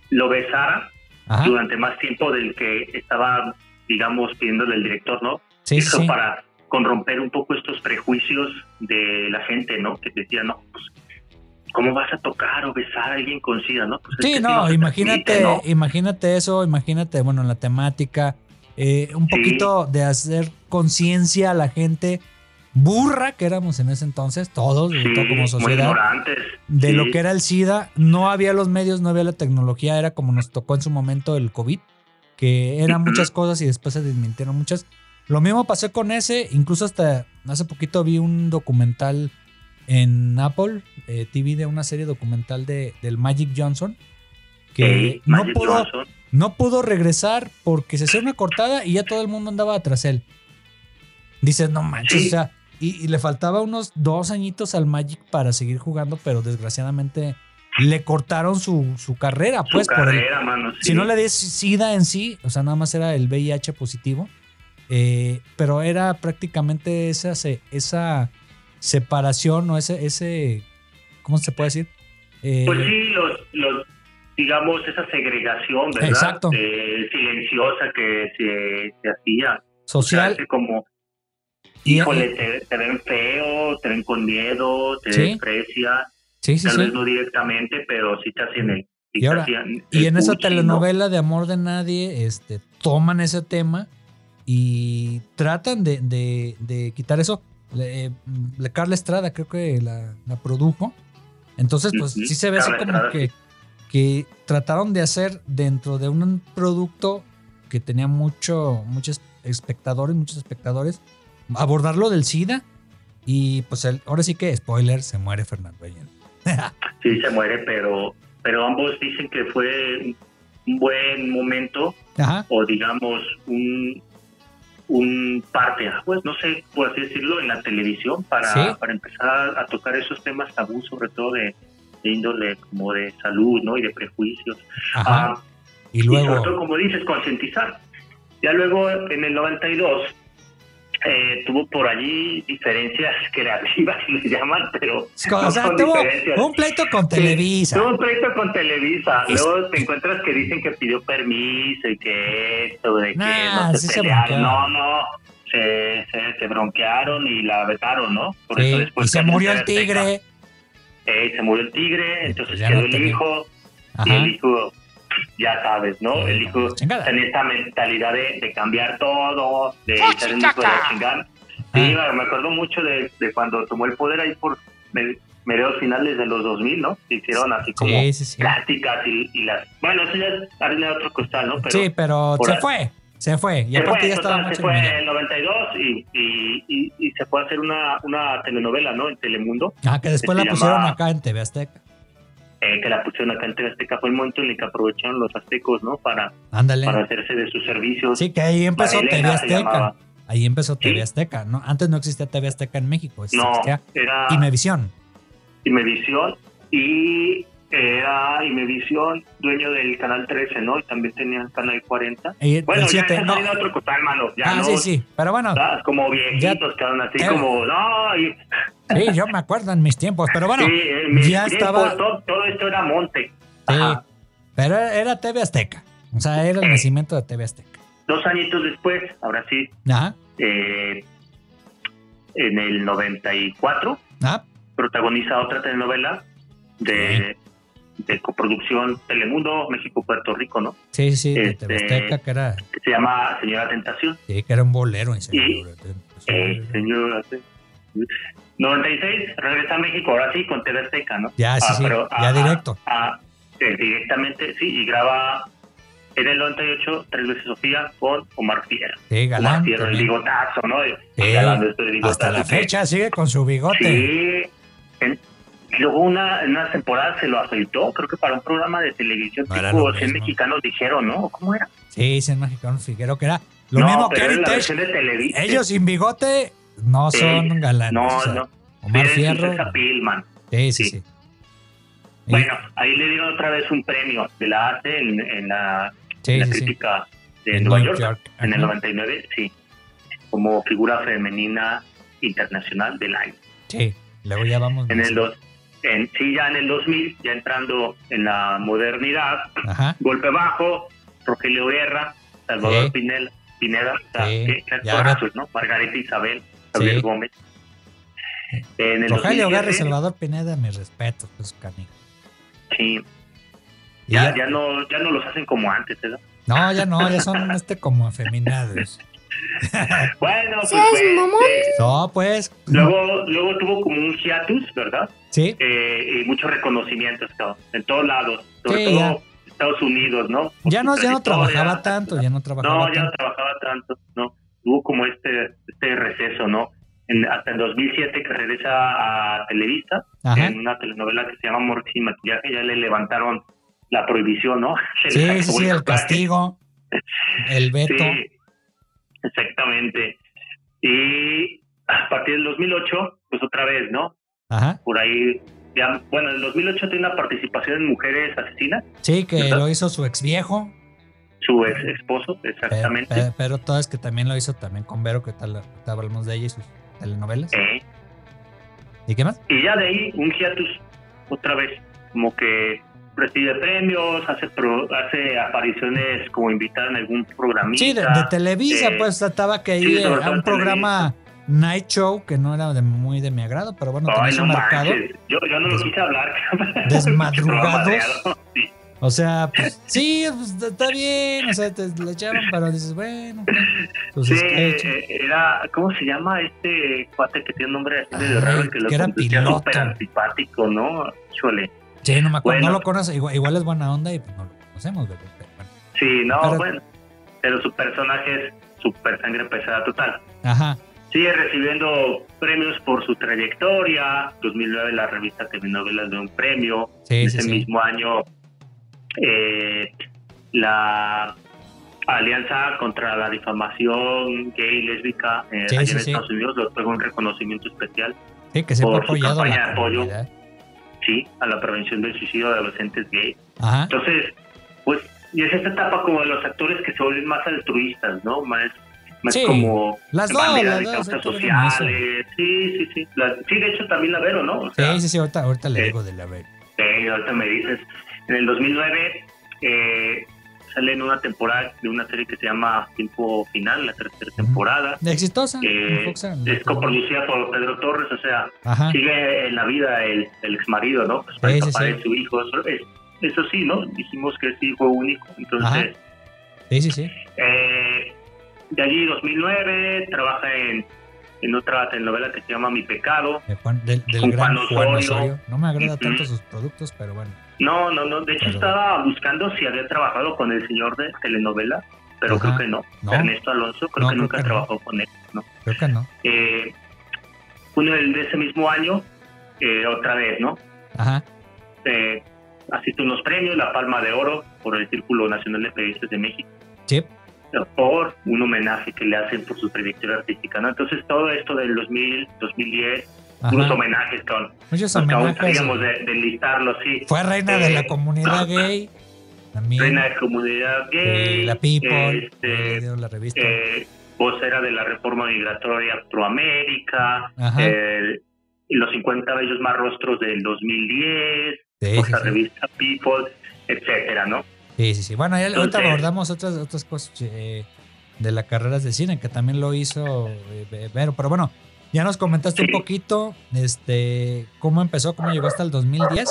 Speaker 3: lo besara
Speaker 2: Ajá.
Speaker 3: durante más tiempo del que estaba, digamos, pidiéndole el director, ¿no?
Speaker 2: Sí, sí,
Speaker 3: Eso
Speaker 2: sí.
Speaker 3: para con romper un poco estos prejuicios de la gente, ¿no? Que decía, no, pues, ¿cómo vas a tocar o besar a alguien con SIDA, no? Pues es
Speaker 2: Sí, no,
Speaker 3: se
Speaker 2: imagínate,
Speaker 3: transmite, ¿no?
Speaker 2: imagínate eso, imagínate, bueno, la temática, eh, un
Speaker 3: Sí.
Speaker 2: poquito de hacer conciencia a la gente burra que éramos en ese entonces, todos,
Speaker 3: Sí,
Speaker 2: todo como sociedad,
Speaker 3: ignorantes.
Speaker 2: de
Speaker 3: sí.
Speaker 2: lo que era el SIDA. No había los medios, no había la tecnología, era como nos tocó en su momento el COVID, que eran muchas cosas y después se desmintieron muchas. Lo mismo pasó con ese, incluso hasta hace poquito vi un documental en Apple eh, TV de una serie documental de, del Magic Johnson, que
Speaker 3: Sí,
Speaker 2: no
Speaker 3: Magic
Speaker 2: pudo,
Speaker 3: Johnson.
Speaker 2: no pudo regresar porque se hacía una cortada y ya todo el mundo andaba tras él. Dices, no manches, o sea, y, y le faltaba unos dos añitos al Magic para seguir jugando, pero desgraciadamente le cortaron su, su carrera,
Speaker 3: Su
Speaker 2: pues, por el,
Speaker 3: carrera, mano, sí.
Speaker 2: si no le des SIDA en sí, o sea, nada más era el VIH positivo, eh, pero era prácticamente esa, esa separación o ese, ese, ¿cómo se puede decir? Eh,
Speaker 3: Pues sí, los, los, digamos, esa segregación, ¿verdad?
Speaker 2: Exacto.
Speaker 3: Eh, silenciosa que se, se hacía.
Speaker 2: social.
Speaker 3: O sea, como,
Speaker 2: y-
Speaker 3: híjole, te, te ven feo, te ven con miedo, te
Speaker 2: Sí.
Speaker 3: desprecia.
Speaker 2: sí, sí,
Speaker 3: Tal vez no directamente, pero sí te hacen el.
Speaker 2: Y ahora- Y en esa telenovela de Amor de Nadie, este, toman ese tema y tratan de, de- de quitar eso. Le, eh, le- Carla Estrada creo que la, la produjo. Entonces, pues sí se ve así como
Speaker 3: Estrada,
Speaker 2: que, que trataron de hacer dentro de un producto que tenía mucho, muchos espectadores, muchos espectadores, abordarlo del SIDA. Y pues el- ahora sí que, spoiler, se muere Fernando Allende. *laughs*
Speaker 3: Sí, se muere, pero, pero ambos dicen que fue un- buen momento
Speaker 2: Ajá.
Speaker 3: o digamos un un parte, pues no sé por así decirlo, en la televisión para,
Speaker 2: Sí.
Speaker 3: para empezar a tocar esos temas tabú, sobre todo de, de índole como de salud, ¿no? Y de prejuicios.
Speaker 2: Ajá.
Speaker 3: Ah,
Speaker 2: y
Speaker 3: y sobre
Speaker 2: luego.
Speaker 3: todo, como dices, concientizar. Ya luego, en el 92, eh, tuvo por allí diferencias *laughs* creativas, les llaman, pero
Speaker 2: O sea,
Speaker 3: no
Speaker 2: tuvo un pleito con Televisa.
Speaker 3: Tuvo un pleito con Televisa.
Speaker 2: Es-
Speaker 3: Luego te encuentras que dicen que pidió permiso y que esto, de que no se
Speaker 2: se
Speaker 3: pelearon. no, no. Se, se, se bronquearon y la vetaron, ¿no? Por
Speaker 2: Sí,
Speaker 3: eso después
Speaker 2: y se
Speaker 3: cayó en
Speaker 2: murió el tigre.
Speaker 3: Eh, se murió el tigre, entonces
Speaker 2: pues
Speaker 3: quedó
Speaker 2: no
Speaker 3: el hijo. Y el hijo, ya sabes, ¿no? El hijo
Speaker 2: chingada.
Speaker 3: tiene esta mentalidad de, de cambiar todo, de ser el hijo de la chingada. Sí,
Speaker 2: Ah.
Speaker 3: me acuerdo mucho de, de cuando tomó el poder ahí por me- mediados finales de los 2000, ¿no? Se hicieron así como
Speaker 2: Sí, sí, sí.
Speaker 3: plásticas y, y las... Bueno, eso ya es harina de otro costal, ¿no? Pero
Speaker 2: Sí, pero se
Speaker 3: ahí-
Speaker 2: fue. Se fue. Y
Speaker 3: se
Speaker 2: aparte
Speaker 3: fue,
Speaker 2: ya estaba
Speaker 3: total,
Speaker 2: mucho
Speaker 3: se fue
Speaker 2: en
Speaker 3: en el 92 y, y, y, y se fue a hacer una, una telenovela, ¿no? En Telemundo,
Speaker 2: Ah, que después
Speaker 3: se
Speaker 2: la pusieron
Speaker 3: llama-
Speaker 2: acá en TV Azteca.
Speaker 3: Eh, que la pusieron acá en TV Azteca. Fue el momento en el que aprovecharon los aztecos, ¿no? Para,
Speaker 2: Ándale.
Speaker 3: para hacerse de sus servicios.
Speaker 2: Sí, que ahí empezó TV Azteca. Ahí empezó TV
Speaker 3: Sí.
Speaker 2: Azteca. ¿no? Antes no existía TV Azteca en México.
Speaker 3: No,
Speaker 2: Existía
Speaker 3: era
Speaker 2: Imevisión.
Speaker 3: Imevisión y era Imevisión dueño del Canal 13, ¿no? Y también tenía el Canal 40.
Speaker 2: Y el
Speaker 3: Bueno, ya
Speaker 2: 7,
Speaker 3: está
Speaker 2: no.
Speaker 3: saliendo otro costal, mano. Ya
Speaker 2: Ah,
Speaker 3: no,
Speaker 2: sí, sí. Pero bueno,
Speaker 3: ¿verdad? Como viejitos, quedaron así
Speaker 2: Eh.
Speaker 3: como, no, y,
Speaker 2: sí, yo me acuerdo en mis tiempos. Pero bueno,
Speaker 3: sí, en mi
Speaker 2: ya
Speaker 3: tiempo
Speaker 2: estaba.
Speaker 3: Todo, todo esto era monte.
Speaker 2: Sí,
Speaker 3: Ajá.
Speaker 2: pero era TV Azteca. O sea, era el
Speaker 3: Eh.
Speaker 2: nacimiento de TV Azteca.
Speaker 3: Dos añitos después, ahora sí,
Speaker 2: Ajá.
Speaker 3: eh, en el 94,
Speaker 2: Ah,
Speaker 3: protagoniza otra telenovela de, de coproducción Telemundo, México-Puerto Rico, ¿no?
Speaker 2: sí, sí, sí, de TV
Speaker 3: Este-
Speaker 2: Azteca, que era,
Speaker 3: se llama Señora Tentación.
Speaker 2: sí, que era un bolero. en.
Speaker 3: Eh, señora Tentación. 96, regresa a México, ahora sí, con TV Azteca, ¿no?
Speaker 2: Ya, sí,
Speaker 3: Ah,
Speaker 2: sí,
Speaker 3: pero,
Speaker 2: ya
Speaker 3: ah,
Speaker 2: directo.
Speaker 3: ah, eh, directamente, sí, y graba en el 98, Tres veces Sofía, con Omar Fierro.
Speaker 2: Sí,
Speaker 3: Omar
Speaker 2: galán.
Speaker 3: Fierro, el bigotazo, ¿no? El
Speaker 2: Sí,
Speaker 3: galán de este bigotazo
Speaker 2: Hasta la fecha sigue con su bigote.
Speaker 3: Sí. En- luego una, en una temporada se lo afeitó, creo que para un programa de televisión
Speaker 2: era
Speaker 3: tipo
Speaker 2: lo
Speaker 3: 100
Speaker 2: mismo.
Speaker 3: mexicanos dijeron, ¿no? ¿Cómo era?
Speaker 2: Sí, en Mexicano Figuero, que era lo
Speaker 3: no,
Speaker 2: mismo que
Speaker 3: pero era la
Speaker 2: Heritage.
Speaker 3: versión de Televisa.
Speaker 2: Ellos sin bigote no
Speaker 3: Sí.
Speaker 2: son galanes.
Speaker 3: No,
Speaker 2: o sea,
Speaker 3: no.
Speaker 2: Omar
Speaker 3: Miren,
Speaker 2: Fierro.
Speaker 3: Susan Pillman.
Speaker 2: Sí, sí,
Speaker 3: sí.
Speaker 2: sí. Y-
Speaker 3: Bueno, ahí le dieron otra vez un premio de la arte en, en la,
Speaker 2: sí,
Speaker 3: en la
Speaker 2: sí, sí.
Speaker 3: crítica de
Speaker 2: En
Speaker 3: Nueva York, en el
Speaker 2: ajá.
Speaker 3: 99, sí. Como figura femenina internacional del año.
Speaker 2: Sí, luego ya vamos.
Speaker 3: En el dos, en, sí, ya en el 2000, ya entrando en la modernidad,
Speaker 2: Ajá.
Speaker 3: Golpe Bajo, Rogelio Guerra, Salvador
Speaker 2: Sí.
Speaker 3: Pinel, Pineda, o sea,
Speaker 2: Sí,
Speaker 3: actorazos, ¿no? Margarita Isabel, Javier
Speaker 2: Sí.
Speaker 3: Gómez. En el
Speaker 2: Rogelio
Speaker 3: 2007,
Speaker 2: Garra y Salvador Pineda, mis respetos, pues canijo.
Speaker 3: Sí, ya-
Speaker 2: ya,
Speaker 3: no, ya no los hacen como antes, ¿verdad?
Speaker 2: No, ya no, ya son este como afeminados. *laughs*
Speaker 3: Bueno, pues,
Speaker 5: ¿Seas
Speaker 3: pues,
Speaker 5: mamón?
Speaker 3: eh,
Speaker 2: No, pues.
Speaker 3: luego, luego tuvo como un hiatus, ¿verdad?
Speaker 2: Sí,
Speaker 3: Eh, y muchos reconocimientos cabrón, en todos lados, sobre
Speaker 2: Sí,
Speaker 3: todo
Speaker 2: ya.
Speaker 3: Estados Unidos, ¿no? Por
Speaker 2: ya no, ya no trabajaba tanto, ya no trabajaba
Speaker 3: No, ya no trabajaba tanto, no. Hubo como este, este receso, ¿no? En- hasta el 2007 que regresa a Televisa,
Speaker 2: Ajá.
Speaker 3: en una telenovela que se llama Amor sin maquillaje, ya le levantaron la prohibición, ¿no? *laughs*
Speaker 2: Sí, sí, sí, el castigo, el veto.
Speaker 3: Sí, exactamente. Y a partir del 2008, pues otra vez, ¿no?
Speaker 2: Ajá.
Speaker 3: Por ahí, ya, bueno, en el 2008 tiene una participación en Mujeres Asesinas,
Speaker 2: Sí, que
Speaker 3: ¿Verdad?
Speaker 2: lo hizo su ex viejo.
Speaker 3: su ex esposo,
Speaker 2: Pero,
Speaker 3: exactamente.
Speaker 2: pero, pero todo es que también lo hizo también con Vero, que tal hablamos de ella y sus telenovelas.
Speaker 3: Eh,
Speaker 2: ¿Y qué más?
Speaker 3: Y ya de ahí, un hiatus, otra vez, como que recibe premios, hace pro- hace apariciones como invitada en algún programita.
Speaker 2: Sí, de, de Televisa,
Speaker 3: eh,
Speaker 2: pues estaba que
Speaker 3: sí,
Speaker 2: era
Speaker 3: todo
Speaker 2: un programa Night Show que no era de muy de mi agrado, pero bueno,
Speaker 3: Ay, no manches, yo, yo no lo quise hablar. *laughs*
Speaker 2: desmadrugados.
Speaker 3: Sí.
Speaker 2: O sea, pues, sí, pues, está bien, o sea, te le echaban, pero dices, bueno, sus
Speaker 3: Sí, eh, era, ¿cómo se llama este cuate que tiene un nombre así de
Speaker 2: Ay,
Speaker 3: raro y que lo
Speaker 2: que era piloto.
Speaker 3: súper antipático, ¿no? Chole.
Speaker 2: Sí, no me acuerdo,
Speaker 3: bueno.
Speaker 2: no lo conoce, igual, igual es buena onda y pues no lo conocemos, bebé, pero bueno.
Speaker 3: Sí, no,
Speaker 2: Pero-
Speaker 3: bueno. Pero su personaje es súper sangre pesada total.
Speaker 2: Ajá,
Speaker 3: Sigue recibiendo premios por su trayectoria. 2009 la revista Telenovelas de un premio.
Speaker 2: sí,
Speaker 3: en
Speaker 2: sí,
Speaker 3: ese
Speaker 2: sí.
Speaker 3: mismo año eh, la Alianza contra la Difamación Gay y Lésbica eh, allá en. Estados Unidos le otorgó un reconocimiento especial
Speaker 2: Sí, que ha
Speaker 3: por su
Speaker 2: apoyado a
Speaker 3: campaña
Speaker 2: la
Speaker 3: de apoyo.
Speaker 2: comunidad.
Speaker 3: Sí, a la prevención del suicidio de adolescentes gay.
Speaker 2: Ajá,
Speaker 3: Entonces, pues, y es esta etapa como de los actores que se vuelven más altruistas, ¿no? Más, más
Speaker 2: Sí,
Speaker 3: como
Speaker 2: las dos, las
Speaker 3: de causas sociales. Sí, sí, sí. La- sí, de hecho también la veo, ¿no? O sea,
Speaker 2: sí, sí, sí, ahorita, ahorita le
Speaker 3: eh,
Speaker 2: digo de la red.
Speaker 3: Sí, ahorita me dices. En el 2009 eh, sale en una temporada de una serie que se llama Tiempo Final, la tercera temporada.
Speaker 2: Exitosa.
Speaker 3: Eh, es coproducida por Pedro Torres, o sea,
Speaker 2: Ajá,
Speaker 3: sigue en la vida el, el ex marido, ¿no? Pues
Speaker 2: Sí, sí,
Speaker 3: papá
Speaker 2: sí.
Speaker 3: su hijo. Es- es eso sí, ¿no? Dijimos que es hijo único. Entonces,
Speaker 2: Sí, sí, sí.
Speaker 3: eh, de allí 2009 trabaja en, en otra telenovela que se llama Mi Pecado.
Speaker 2: De Juan- del, del gran
Speaker 3: Juan Osorio.
Speaker 2: Osorio. No me agrada
Speaker 3: Ujú.
Speaker 2: tanto sus productos, pero bueno.
Speaker 3: No, no, no. De hecho,
Speaker 2: Pero-
Speaker 3: estaba buscando si había trabajado con el señor de telenovela, pero
Speaker 2: Ajá.
Speaker 3: creo que no.
Speaker 2: No.
Speaker 3: Ernesto Alonso, creo
Speaker 2: No,
Speaker 3: que
Speaker 2: creo
Speaker 3: nunca
Speaker 2: que no.
Speaker 3: trabajó con él. ¿no?
Speaker 2: Creo que no.
Speaker 3: Eh, del- de ese mismo año, eh, otra vez, ¿no?
Speaker 2: Ajá.
Speaker 3: Eh, asiste a unos premios, la Palma de Oro por el Círculo Nacional de Periodistas de México,
Speaker 2: Sí.
Speaker 3: por un homenaje que le hacen por su trayectoria artística, ¿no? Entonces, todo esto del 2000, 2010,
Speaker 2: Ajá.
Speaker 3: homenajes, con,
Speaker 2: Muchos homenajes.
Speaker 3: gustaríamos de, de listarlo, sí.
Speaker 2: Fue reina de la
Speaker 3: Eh,
Speaker 2: comunidad *laughs* gay. También.
Speaker 3: Reina de Comunidad Gay,
Speaker 2: eh, la People.
Speaker 3: este,
Speaker 2: eh, la revista.
Speaker 3: eh, vocera de la reforma migratoria Proamérica, eh, los 50 bellos más rostros del 2010,
Speaker 2: sí, sí,
Speaker 3: la
Speaker 2: sí.
Speaker 3: revista People, etcétera, ¿no?
Speaker 2: Sí, sí, sí. Bueno, ya ahorita
Speaker 3: Entonces-
Speaker 2: abordamos otras, otras cosas eh, de las carreras de cine, que también lo hizo eh, Vero. Pero bueno, ya nos comentaste un poquito este, cómo empezó, cómo llegó hasta el 2010.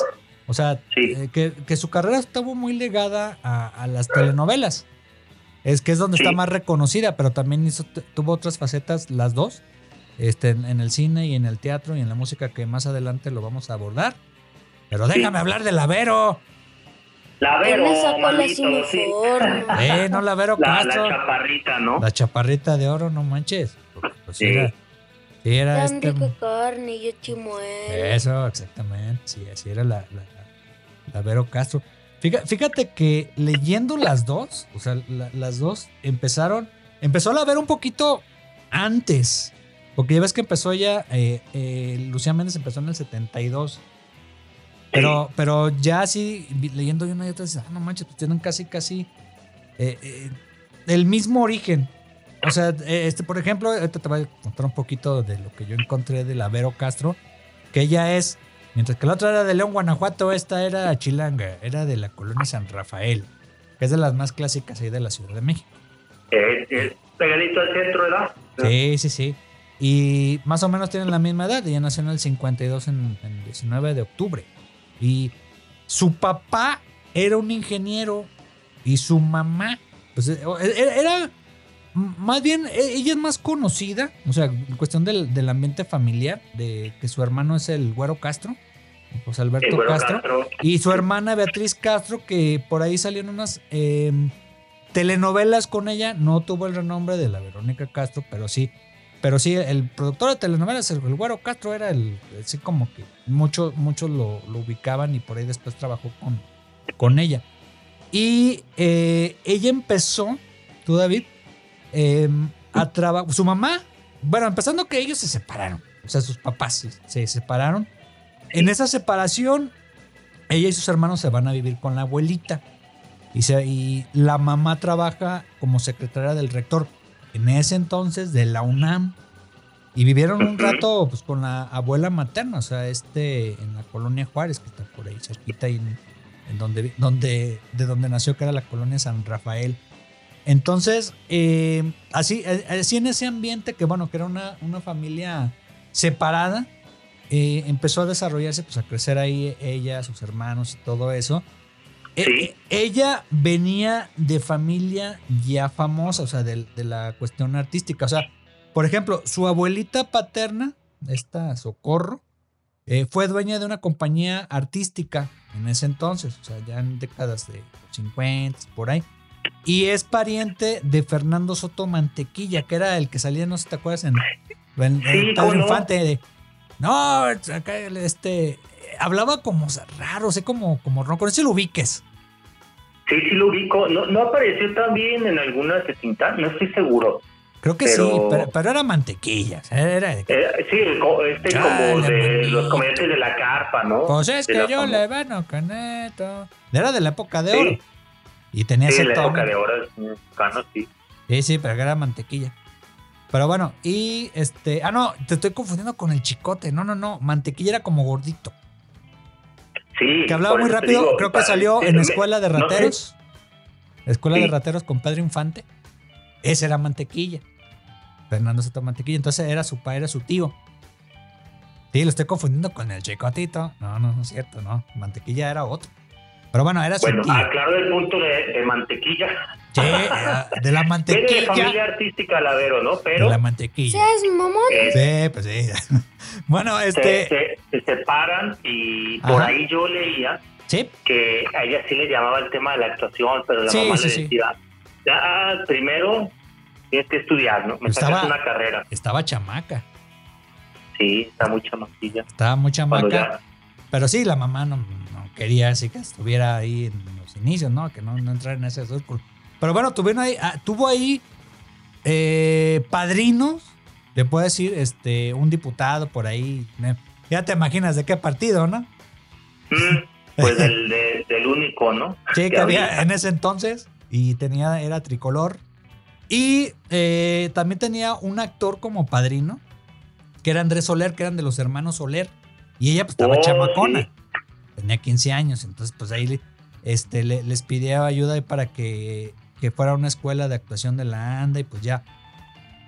Speaker 2: O sea,
Speaker 3: Sí.
Speaker 2: eh, que, que su carrera estuvo muy ligada a, a las telenovelas. Es que es donde
Speaker 3: Sí.
Speaker 2: está más reconocida, pero también hizo, tuvo otras facetas, las dos, este, en, en el cine y en el teatro y en la música, que más adelante lo vamos a abordar. Pero
Speaker 3: Sí.
Speaker 2: déjame hablar de la Vero.
Speaker 3: La
Speaker 5: Él
Speaker 3: Vero,
Speaker 5: me sacó la
Speaker 3: manito, sí.
Speaker 5: forma. *laughs*
Speaker 2: Eh, no la Vero
Speaker 3: La,
Speaker 2: Castro.
Speaker 3: la chaparrita, ¿no?
Speaker 2: La chaparrita de oro, no manches. Pues sí
Speaker 3: Sí.
Speaker 2: era, sí era
Speaker 5: Tan
Speaker 2: este.
Speaker 5: rica carne, yo chimuelo.
Speaker 2: Eso, exactamente. Sí, así era la, la, la- la Vero Castro. Fíjate, fíjate que leyendo las dos, o sea, la- las dos empezaron. Empezó la Vero un poquito antes. Porque ya ves que empezó ella. eh, eh, Lucía Méndez empezó en el 72. Pero, pero ya así, leyendo una y otra, dices, ah, no manches, pues tienen casi, casi eh, eh, el mismo origen. O sea, eh, este, por ejemplo, ahorita te voy a contar un poquito de lo que yo encontré de la Vero Castro, que ella es, mientras que la otra era de León, Guanajuato, esta era chilanga, era de la colonia San Rafael, que es de las más clásicas ahí de la Ciudad de México.
Speaker 3: Eh, eh, pegadito al centro, ¿verdad?
Speaker 2: Sí, sí, sí. Y más o menos tienen la misma edad. Ella nació en el 52, en, en 19 de octubre. Y su papá era un ingeniero y su mamá, pues eh, era, era- más bien, e- ella es más conocida, o sea, en cuestión del, del ambiente familiar, de que su hermano es el Güero Castro,
Speaker 3: El
Speaker 2: Alberto
Speaker 3: Güero
Speaker 2: Castro.
Speaker 3: Castro.
Speaker 2: Y su hermana Beatriz Castro, que por ahí salieron unas eh, telenovelas con ella. No tuvo el renombre de la Verónica Castro, pero sí. Pero sí, el productor de telenovelas, el, el Güero Castro, era el. Así como que muchos muchos lo, lo ubicaban y por ahí después trabajó con, con ella. Y eh, ella empezó, tú David, eh, a trabajar. Su mamá, bueno, empezando que ellos se separaron. O sea, sus papás se, se separaron. En esa separación, ella y sus hermanos se van a vivir con la abuelita. Y, se- y la mamá trabaja como secretaria del rector en ese entonces de la UNAM. Y vivieron un rato pues, con la abuela materna, o sea, este en la colonia Juárez, que está por ahí cerquita, y en, en donde, donde, de donde nació, que era la colonia San Rafael. Entonces, eh, así, eh, así en ese ambiente, que bueno, que era una, una familia separada, eh, empezó a desarrollarse, pues a crecer ahí ella, sus hermanos y todo eso. Eh,
Speaker 3: Sí.
Speaker 2: eh, ella venía de familia ya famosa, o sea, de, de la cuestión artística. O sea, por ejemplo, su abuelita paterna, esta Socorro, eh, fue dueña de una compañía artística en ese entonces, o sea, ya en décadas de 50, por ahí. Y es pariente de Fernando Soto Mantequilla, que era el que salía, no sé si te acuerdas, en, en, en
Speaker 3: Sí,
Speaker 2: Padre
Speaker 3: ¿cómo no?
Speaker 2: Infante. de, no, acá este. Hablaba como raro, sé como, como no, con eso lo ubiques.
Speaker 3: Sí, sí lo ubico. ¿No, no apareció también en algunas de? No estoy seguro.
Speaker 2: Creo que
Speaker 3: Pero-
Speaker 2: sí, pero, pero era mantequilla. Era de
Speaker 3: Eh, sí, este
Speaker 2: Chale,
Speaker 3: como de
Speaker 2: manito.
Speaker 3: los comediantes de la carpa, ¿no?
Speaker 2: pues es
Speaker 3: De
Speaker 2: que yo
Speaker 3: famo-
Speaker 2: le veno caneto. Era de la época de
Speaker 3: Sí.
Speaker 2: oro. Y tenía
Speaker 3: Sí,
Speaker 2: ese
Speaker 3: la época de horas mexicanos, sí.
Speaker 2: Sí, sí, pero era mantequilla. Pero bueno, y este. Ah, no, te estoy confundiendo con el chicote. No, no, no. Mantequilla era como gordito.
Speaker 3: Sí.
Speaker 2: Que hablaba muy rápido.
Speaker 3: digo,
Speaker 2: Creo que salió en Escuela de
Speaker 3: no sé.
Speaker 2: Rateros. Escuela de. Rateros con Pedro Infante. Ese era Mantequilla. Fernando Soto Mantequilla. Entonces era su padre, era su tío. Sí, lo estoy confundiendo con el chicotito. No, no, no es cierto, no. Mantequilla era otro. Pero bueno, era su
Speaker 3: Bueno,
Speaker 2: tía.
Speaker 3: aclaro el punto de, de mantequilla.
Speaker 2: Sí, eh, de la *laughs*
Speaker 3: de
Speaker 2: mantequilla.
Speaker 3: familia artística Lavero, ¿no?
Speaker 2: De
Speaker 3: Pero
Speaker 2: la mantequilla.
Speaker 5: Seas mamón.
Speaker 3: eh,
Speaker 2: Sí, pues sí. *laughs* Bueno, este.
Speaker 3: se- se separan y por
Speaker 2: Ajá.
Speaker 3: ahí yo leía
Speaker 2: Sí,
Speaker 3: que a ella sí le llamaba el tema de la actuación, pero la
Speaker 2: Sí,
Speaker 3: mamá
Speaker 2: sí,
Speaker 3: le
Speaker 2: sí.
Speaker 3: decía, ya, ah, primero tienes que estudiar, ¿no? Me
Speaker 2: Estaba-
Speaker 3: sacas una carrera.
Speaker 2: estaba chamaca.
Speaker 3: Sí, está muy chamaquilla.
Speaker 2: Estaba muy chamaca.
Speaker 3: ya,
Speaker 2: Pero sí, la mamá no, no quería así que estuviera ahí en los inicios, ¿no? Que no, no entrara en ese círculo. Pero bueno, tuvieron ahí, ah, tuvo ahí eh, padrinos, le puedo decir, este, un diputado por ahí. Ya te imaginas de qué partido, ¿no?
Speaker 3: Mm, pues del, *laughs* de- del único, ¿no?
Speaker 2: Sí, que
Speaker 3: Que
Speaker 2: había
Speaker 3: había.
Speaker 2: en ese entonces y tenía, era tricolor. Y eh, también tenía un actor como padrino, que era Andrés Soler, que eran de los hermanos Soler. Y ella pues estaba
Speaker 3: Oh,
Speaker 2: chamacona.
Speaker 3: sí.
Speaker 2: Tenía 15 años, entonces pues ahí este, le- les pidió ayuda para que, que fuera a una escuela de actuación de la ANDA y pues ya.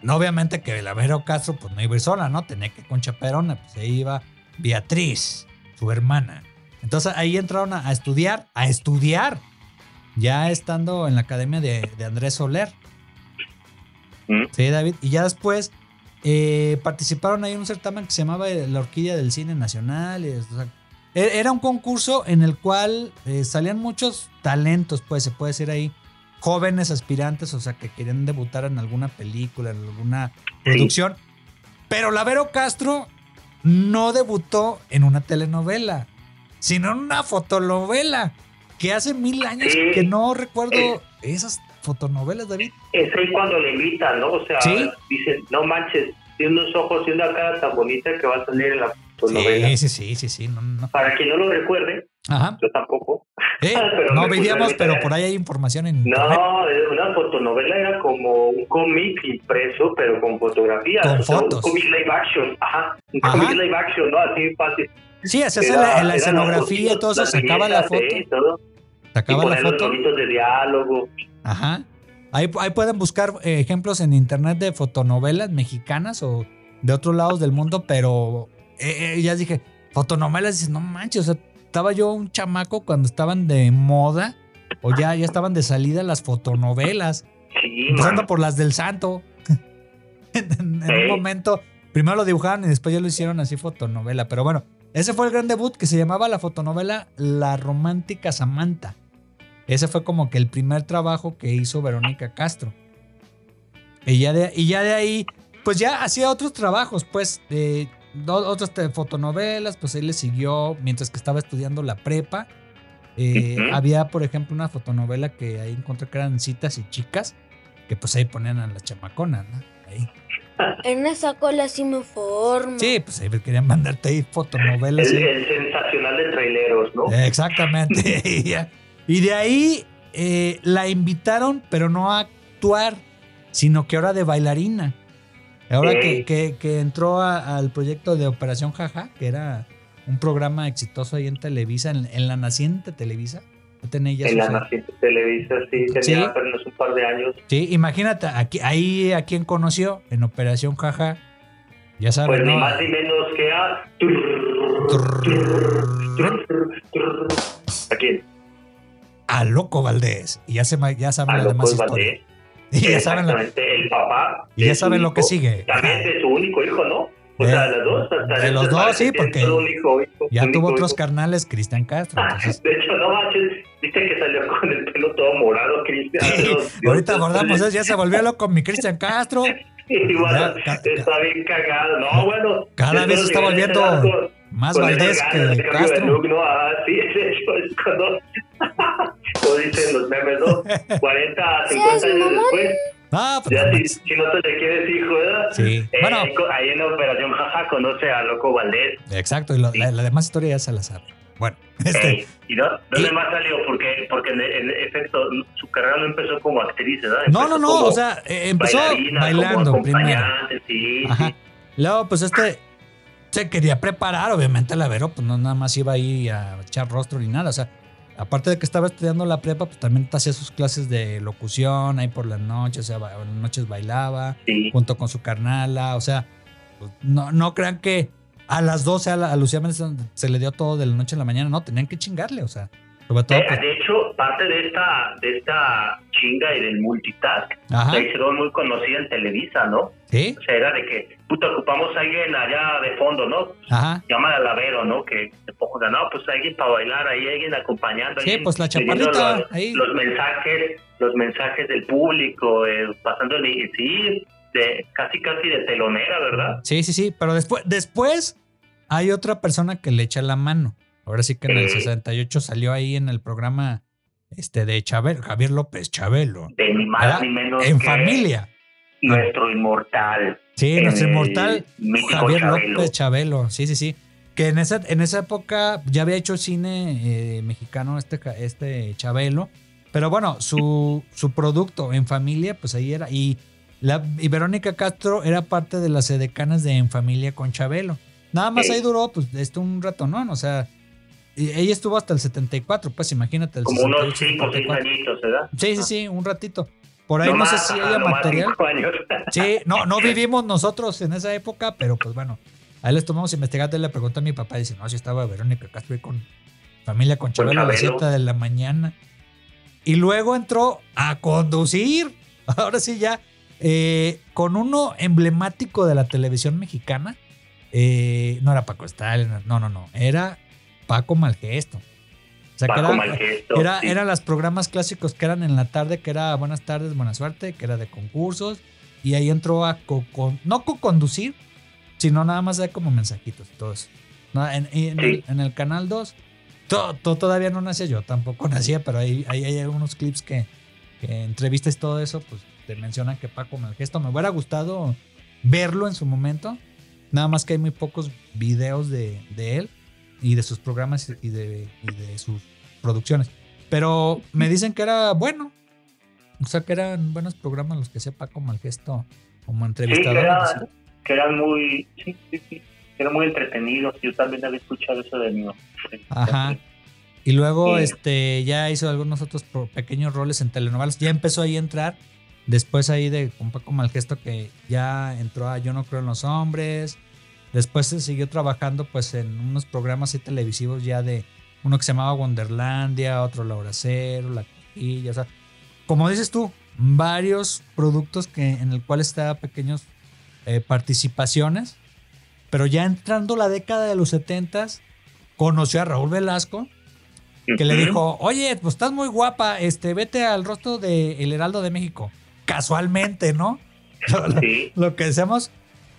Speaker 2: No, obviamente que la Vero Castro pues no iba a ir sola, ¿no? Tenía que con Chaperona, pues ahí iba Beatriz, su hermana. Entonces ahí entraron a, a estudiar, a estudiar, ya estando en la academia de, de Andrés Soler.
Speaker 3: Mm.
Speaker 2: Sí, David. Y ya después eh, participaron ahí en un certamen que se llamaba La Orquídea del Cine Nacional. y, o sea, era un concurso en el cual eh, salían muchos talentos, pues se puede decir ahí, jóvenes aspirantes, o sea, que querían debutar en alguna película, en alguna producción. Pero la Vero Castro no debutó en una telenovela, sino en una fotonovela, que hace mil años
Speaker 3: Sí.
Speaker 2: que no recuerdo esas fotonovelas, David.
Speaker 3: Es ahí cuando le invitan, ¿no? O sea,
Speaker 2: Sí.
Speaker 3: dicen, no manches, tiene unos ojos y una cara tan bonita que va a salir en la fotonovela.
Speaker 2: Sí, sí, sí, sí, sí, no, no.
Speaker 3: Para quien no lo recuerde,
Speaker 2: Ajá.
Speaker 3: yo tampoco.
Speaker 2: Eh, *laughs*
Speaker 3: Pero
Speaker 2: no veíamos, pero por ahí hay información en.
Speaker 3: No, una fotonovela era como un cómic impreso, pero con fotografías.
Speaker 2: Con
Speaker 3: o sea,
Speaker 2: fotos.
Speaker 3: Un cómic live action, ajá. Un
Speaker 2: Ajá.
Speaker 3: cómic live action, ¿no? Así fácil.
Speaker 2: Sí, hacías
Speaker 3: Era-
Speaker 2: la, la escenografía y todo eso, sacaba la foto.
Speaker 3: ¿eh? Todo. Y
Speaker 2: Sacaba la
Speaker 3: los
Speaker 2: foto.
Speaker 3: logitos de diálogo.
Speaker 2: Ajá. Ahí, ahí pueden buscar eh, ejemplos en internet de fotonovelas mexicanas o de otros lados del mundo, pero eh, eh, ya dije, fotonovelas, dices, no manches, o sea, estaba yo un chamaco cuando estaban de moda o ya, ya estaban de salida las fotonovelas,
Speaker 3: Sí,
Speaker 2: empezando
Speaker 3: man.
Speaker 2: por las del santo. *laughs* en en un momento, primero lo dibujaron y después ya lo hicieron así fotonovela, pero bueno, ese fue el gran debut que se llamaba la fotonovela La Romántica Samantha. Ese fue como que el primer trabajo que hizo Verónica Castro. Y ya de, y ya de ahí, pues ya hacía otros trabajos, pues, do- otras te- fotonovelas, pues ahí le siguió mientras que estaba estudiando la prepa. Eh. Había, por ejemplo, una fotonovela que ahí encontré que eran citas y chicas, que pues ahí ponían a las chamaconas, ¿no? Ahí.
Speaker 5: En esa cola sí me formo.
Speaker 2: Sí, pues ahí querían mandarte ahí fotonovelas.
Speaker 3: El,
Speaker 2: ¿sí?
Speaker 3: el sensacional de traileros, ¿no?
Speaker 2: Exactamente. *laughs* Y de ahí eh, la invitaron, pero no a actuar, sino que ahora de bailarina. Ahora que, que- que entró a- al proyecto de Operación Jaja, que era un programa exitoso ahí en Televisa, en, en la naciente Televisa. Tenía ya
Speaker 3: en la naciente Televisa, sí, tenía
Speaker 2: Sí.
Speaker 3: apenas un par de años.
Speaker 2: Sí, imagínate, aquí, ahí a quien conoció en Operación Jaja. Ya saben,
Speaker 3: Pues ni
Speaker 2: ¿no?
Speaker 3: más ni menos que a... ¿A quién?
Speaker 2: A Loco Valdés. Y ya, se, ya saben
Speaker 3: A
Speaker 2: la demás historia.
Speaker 3: Valdés. *laughs*
Speaker 2: Y ya saben, la-
Speaker 3: el papá.
Speaker 2: y ya saben lo que sigue.
Speaker 3: También de su único hijo, ¿no? O sea,
Speaker 2: De-
Speaker 3: las dos. hasta
Speaker 2: de los dos, sí, porque
Speaker 3: hijo,
Speaker 2: Ya tuvo otros
Speaker 3: hijo.
Speaker 2: carnales, Cristian Castro. Entonces,
Speaker 3: De hecho, no manches, viste que salió con el pelo todo morado, Cristian.
Speaker 2: Sí, *laughs* ahorita
Speaker 3: Dios,
Speaker 2: abordamos eso, ya se volvió loco mi Cristian Castro. *laughs*
Speaker 3: Y bueno,
Speaker 2: Ya, ca-
Speaker 3: está bien cagado. No, bueno.
Speaker 2: Cada vez está volviendo Más Valdés que
Speaker 3: de cambio de
Speaker 2: Castro.
Speaker 3: look, ¿no? Ah, sí, *laughs* de hecho, es cuando, *laughs* como dicen los memes, ¿no? 40, 50
Speaker 5: Seas
Speaker 3: años después,
Speaker 2: Ah, pues,
Speaker 3: ya
Speaker 2: no
Speaker 3: si, si no te le quieres hijo, ¿verdad?
Speaker 2: Sí.
Speaker 3: Eh,
Speaker 2: Bueno.
Speaker 3: ahí en la Operación Jaja conoce a Loco Valdés.
Speaker 2: Exacto, y lo- la, la demás historia ya se la sabe. Bueno, *laughs* este,
Speaker 3: Ey, ¿Y no, dónde
Speaker 2: y-
Speaker 3: más salió? Porque, porque en, en efecto, su carrera no empezó como actriz, ¿verdad?
Speaker 2: no,
Speaker 3: Empezó
Speaker 2: no, no,
Speaker 3: como
Speaker 2: o sea, eh, empezó bailando
Speaker 3: como
Speaker 2: primero.
Speaker 3: Sí,
Speaker 2: Ajá.
Speaker 3: sí.
Speaker 2: Luego, pues este se quería preparar, obviamente la Vero, pues no nada más iba ahí a echar rostro ni nada. O sea, aparte de que estaba estudiando la prepa, pues también hacía sus clases de locución ahí por las noches, o sea, en las noches bailaba
Speaker 3: sí.
Speaker 2: junto con su carnala, o sea, pues, no, no crean que a las 12 a, la- a Lucía Méndez se le dio todo de la noche a la mañana, no, tenían que chingarle, o sea, Sobre todo,
Speaker 3: De,
Speaker 2: pues,
Speaker 3: de hecho, parte de esta, de esta chinga y del multitask
Speaker 2: Ajá.
Speaker 3: se hicieron muy conocida en Televisa, ¿no?
Speaker 2: sí,
Speaker 3: O sea, era de que, puta, ocupamos a alguien allá de fondo, ¿no?
Speaker 2: ajá.
Speaker 3: Llama al lavero, ¿no? Que ponga, no, pues alguien para bailar ahí, alguien acompañando.
Speaker 2: Sí,
Speaker 3: alguien
Speaker 2: pues la chaparrita,
Speaker 3: Los,
Speaker 2: ahí.
Speaker 3: los mensajes, los mensajes del público, eh, pasándole, sí, de, casi casi de telonera, ¿verdad?
Speaker 2: Sí, sí, sí. Pero después, después hay otra persona que le echa la mano. Ahora sí que en el
Speaker 3: Sí.
Speaker 2: 68 salió ahí en el programa este de Chabelo, Javier López Chabelo.
Speaker 3: De ni más
Speaker 2: ¿verdad?
Speaker 3: ni menos
Speaker 2: En
Speaker 3: que
Speaker 2: familia.
Speaker 3: nuestro inmortal.
Speaker 2: Sí, nuestro
Speaker 3: el
Speaker 2: inmortal Javier
Speaker 3: Chabelo.
Speaker 2: López Chabelo. Sí, sí, sí. Que en esa, en esa época ya había hecho cine eh, mexicano este, este Chabelo. Pero bueno, su, su producto en familia, pues ahí era. Y, la, y Verónica Castro era parte de las edecanas de En Familia con Chabelo. Nada más ahí duró, pues, esto un rato, ¿no? O sea, y ella estuvo hasta el 74, pues imagínate. El
Speaker 3: Como unos
Speaker 2: 68,
Speaker 3: 5 o 6
Speaker 2: 74.
Speaker 3: añitos, ¿verdad?
Speaker 2: Sí, sí, sí, un ratito. Por ahí
Speaker 3: No
Speaker 2: no, sé si haya *laughs*
Speaker 3: no
Speaker 2: material. Sí, no, no vivimos nosotros en esa época, pero pues bueno, ahí les tomamos investigando le pregunté a mi papá, dice, no, si estaba Verónica Castro con familia con Chabelo a las
Speaker 3: Chabelo.
Speaker 2: 7 de la mañana. Y luego entró a conducir, *laughs* ahora sí ya, eh, con uno emblemático de la televisión mexicana. Eh, no era Paco Stalin, no, no, no, era Paco Malgesto. O sea, que era,
Speaker 3: Malgesto,
Speaker 2: era,
Speaker 3: sí.
Speaker 2: eran los programas clásicos que eran en la tarde, que era Buenas tardes, buena suerte, que era de concursos. Y ahí entró a co- con- no co-conducir, sino nada más de como mensajitos y todo eso. No, en, y en
Speaker 3: Sí.
Speaker 2: el, en el canal 2, to- to- todavía no nacía yo, tampoco *laughs* nacía, pero ahí, ahí hay unos clips que, que entrevistas y todo eso, pues te mencionan que Paco Malgesto me hubiera gustado verlo en su momento. Nada más que hay muy pocos videos de, de él y de sus programas y de, y de sus producciones. Pero me dicen que era bueno. O sea, que eran buenos programas los que hacía Paco Malgesto como
Speaker 3: Sí, que,
Speaker 2: entrevistador.
Speaker 3: era- que eran muy, sí, sí, sí, eran muy entretenidos. Yo también había escuchado eso de mí.
Speaker 2: Ajá. Y luego
Speaker 3: Sí.
Speaker 2: este ya hizo algunos otros pequeños roles en telenovelas. Ya empezó ahí a entrar. Después ahí de con Paco Malgesto que ya entró a Yo no creo en los hombres. Después se siguió trabajando pues en unos programas así televisivos ya de uno que se llamaba Wonderlandia, otro Laura Cero, La Quilla, o sea, como dices tú, varios productos que en el cual está pequeños eh, participaciones, pero ya entrando la década de los 70 conoció a Raúl Velasco que le dijo, oye, pues estás muy guapa, este, vete al rostro de El Heraldo de México. Casualmente, ¿no? *laughs* Lo, lo que decíamos.